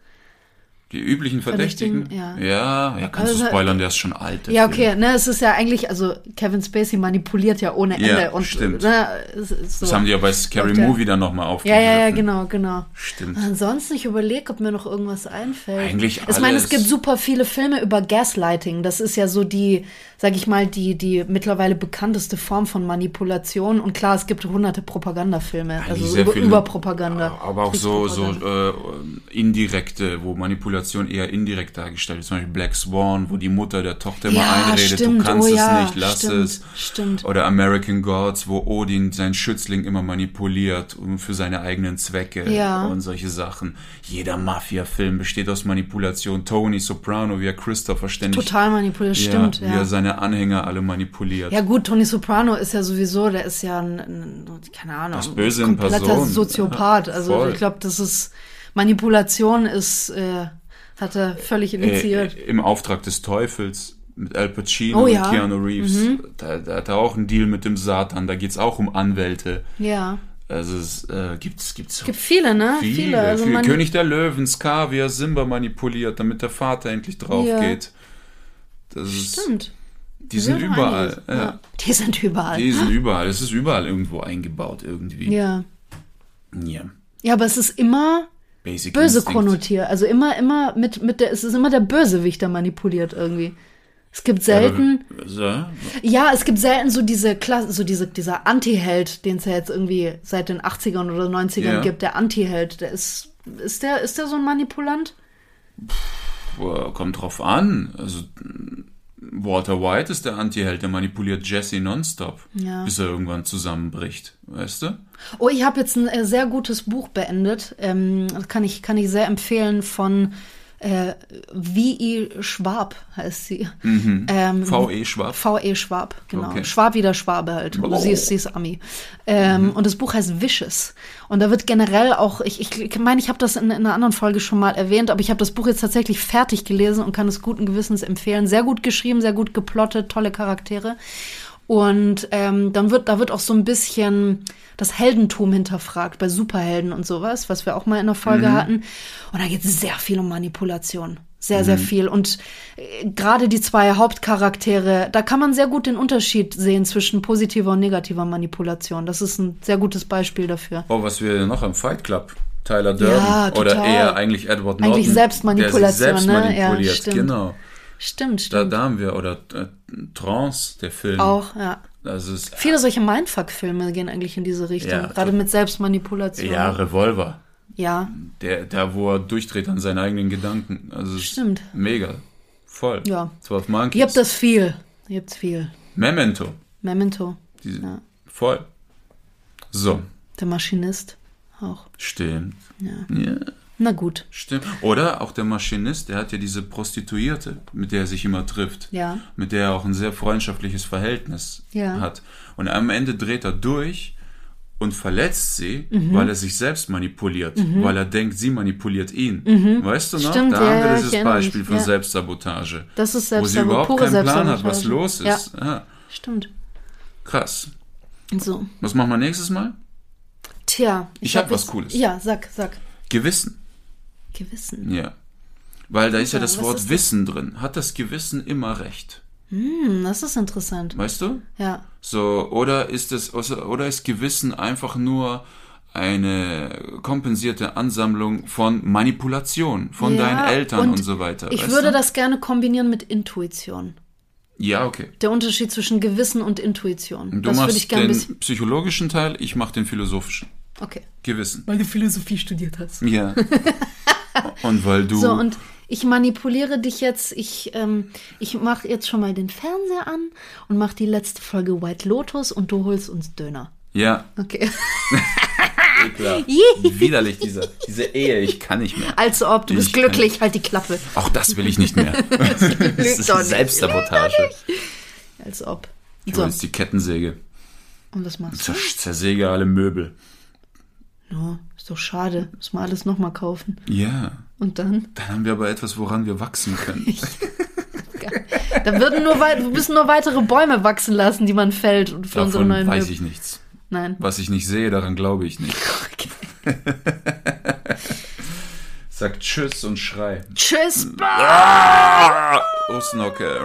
Die üblichen Verdächtigen? Verdächtigen, ja. Ja, kannst Also, du spoilern, der ist schon alt. Ja, Film. okay, ne, es ist ja eigentlich, also Kevin Spacey manipuliert ja ohne Ende Ja, und stimmt. Ne, so. Das haben die ja bei Scary ja- Movie dann nochmal ja, aufgegriffen. ja, ja, genau, genau. Stimmt. Ansonsten, ich überlege, ob mir noch irgendwas einfällt. Eigentlich Ich meine, es alles. gibt super viele Filme über Gaslighting. Das ist ja so die, sag ich mal, die, die mittlerweile bekannteste Form von Manipulation. Und klar, es gibt hunderte Propagandafilme, also über, viele- über Propaganda. Aber auch so, so äh, indirekte, wo Manipulation eher indirekt dargestellt. Zum Beispiel Black Swan, wo die Mutter der Tochter immer Ja, einredet, stimmt. du kannst Oh es ja, nicht, lass stimmt, es. stimmt. Oder American Gods, wo Odin seinen Schützling immer manipuliert um für seine eigenen Zwecke Ja. und solche Sachen. Jeder Mafia-Film besteht aus Manipulation. Tony Soprano, wie er Christopher ständig Total manipuliert, stimmt, wie er seine Anhänger alle manipuliert. Ja gut, Tony Soprano ist ja sowieso, der ist ja ein, ein keine Ahnung, Das Böse in kompletter Person. Soziopath. Also voll. ich glaube, das ist Manipulation ist, äh, hat er völlig initiiert. Äh, Im Auftrag des Teufels mit Al Pacino Oh und ja. Mhm. Keanu Reeves. Da, da hat er auch einen Deal mit dem Satan. Da geht's auch um Anwälte. ja. Also es äh, gibt's gibt's Gibt viele, ne? viele. Also viele. König der Löwen, Scar, wie er Simba manipuliert, damit der Vater endlich drauf Ja. geht. Das ist, Stimmt. die sind Ja, überall. Ja. Die sind überall. Die sind [laughs] überall. Es ist überall irgendwo eingebaut irgendwie. ja. Ja. Ja, aber es ist immer Basic böse Instinct. konnotiert. Also immer, immer mit, mit der, es ist immer der Bösewicht, der manipuliert irgendwie. Es gibt selten, So. ja, es gibt selten so diese Klasse, so diese, dieser Anti-Held, den es ja jetzt irgendwie seit den 80ern oder 90ern Ja. gibt, der Anti-Held, der ist, ist der, ist der so ein Manipulant? Boah, Kommt drauf an. Also Walter White ist der Anti-Held, der manipuliert Jesse nonstop, Ja. bis er irgendwann zusammenbricht. Weißt du? Oh, ich habe jetzt ein äh, sehr gutes Buch beendet. Ähm, kann ich, kann ich sehr empfehlen von äh, V.E. Schwab heißt sie. Ähm, V.E. Schwab. V.E. Schwab, genau. Okay. Schwab wie der Schwabe halt. Oh. Sie, ist, sie ist Ami. Ähm, Und das Buch heißt Vicious. Und da wird generell auch, ich meine, ich, mein, ich habe das in, in einer anderen Folge schon mal erwähnt, aber ich habe das Buch jetzt tatsächlich fertig gelesen und kann es guten Gewissens empfehlen. Sehr gut geschrieben, sehr gut geplottet, tolle Charaktere. Und ähm, dann wird, da wird auch so ein bisschen das Heldentum hinterfragt bei Superhelden und sowas, was wir auch mal in der Folge hatten. Und da geht es sehr viel um Manipulation. Sehr, sehr viel. Und äh, gerade die zwei Hauptcharaktere, da kann man sehr gut den Unterschied sehen zwischen positiver und negativer Manipulation. Das ist ein sehr gutes Beispiel dafür. Oh, was wir noch im Fight Club. Tyler Durden. Ja, Oder eher eigentlich Edward Norton. Eigentlich Selbstmanipulation, der sich selbst ne? Ja, manipuliert. stimmt. genau. Stimmt, Da, stimmt. da haben wir, oder äh, Trance, der Film. auch, ja. Das ist, Viele solche Mindfuck-Filme gehen eigentlich in diese Richtung. Ja, gerade mit Selbstmanipulation. ja, Revolver. Ja, Der, da, wo er durchdreht an seinen eigenen Gedanken. Also es Stimmt. Mega. Voll. Ja. 12 Monkeys. Ihr habt das viel. Ihr habt's viel. Memento. Memento. Die, Ja. Voll. So. Der Maschinist auch. Stimmt. Ja. Ja. Na gut. Stimmt. Oder auch der Maschinist, der hat ja diese Prostituierte, mit der er sich immer trifft. Ja. Mit der er auch ein sehr freundschaftliches Verhältnis Ja. hat. Und am Ende dreht er durch und verletzt sie, Mhm. weil er sich selbst manipuliert. Weil er denkt, sie manipuliert ihn. Weißt du noch? Mhm. Stimmt, da ja, haben wir dieses ich mich, Beispiel von ja. Selbstsabotage. Das ist Wo sie überhaupt pure keinen Plan hat, was Selbstsabotage. los ist. Ja. Stimmt. Krass. So. Was machen wir nächstes Mal? Tja. Ich hab was Cooles. Ja, sag, sag. Gewissen. Gewissen. Ja. Weil da ist ja Ja, das Wort das? Wissen drin. Hat das Gewissen immer recht? Hm, das ist interessant. Weißt du? Ja. So, oder ist es, oder ist Gewissen einfach nur eine kompensierte Ansammlung von Manipulation von Ja, deinen Eltern und, und so weiter? Ich würde du? das gerne kombinieren mit Intuition. Ja, okay. Der Unterschied zwischen Gewissen und Intuition. Du das würde machst ich gerne den psychologischen Teil, ich mach den philosophischen. Okay. Gewissen. Weil du Philosophie studiert hast. Ja. [laughs] und weil du. So, und ich manipuliere dich jetzt. Ich, ähm, ich mache jetzt schon mal den Fernseher an und mache die letzte Folge White Lotus und du holst uns Döner. ja, Okay. [laughs] Widerlich, diese, diese Ehe, ich kann nicht mehr. Also ob, du bist Ich kann- glücklich, halt die Klappe. Auch das will ich nicht mehr. [laughs] das ist doch nicht. Selbstsabotage. Als ob. Ich So, jetzt die Kettensäge. und was machst du? Zer- Zersäge alle Möbel. Ja, ist doch schade. Muss man alles nochmal kaufen. Ja. Und dann? Dann haben wir aber etwas, woran wir wachsen können. [laughs] Da würden nur wir müssen nur weitere Bäume wachsen lassen, die man fällt und für unsere Davon neuen weiß ich nichts. Nein. Was ich nicht sehe, daran glaube ich nicht. [laughs] Sag Tschüss und schrei. Tschüss. Ah! Osnocke.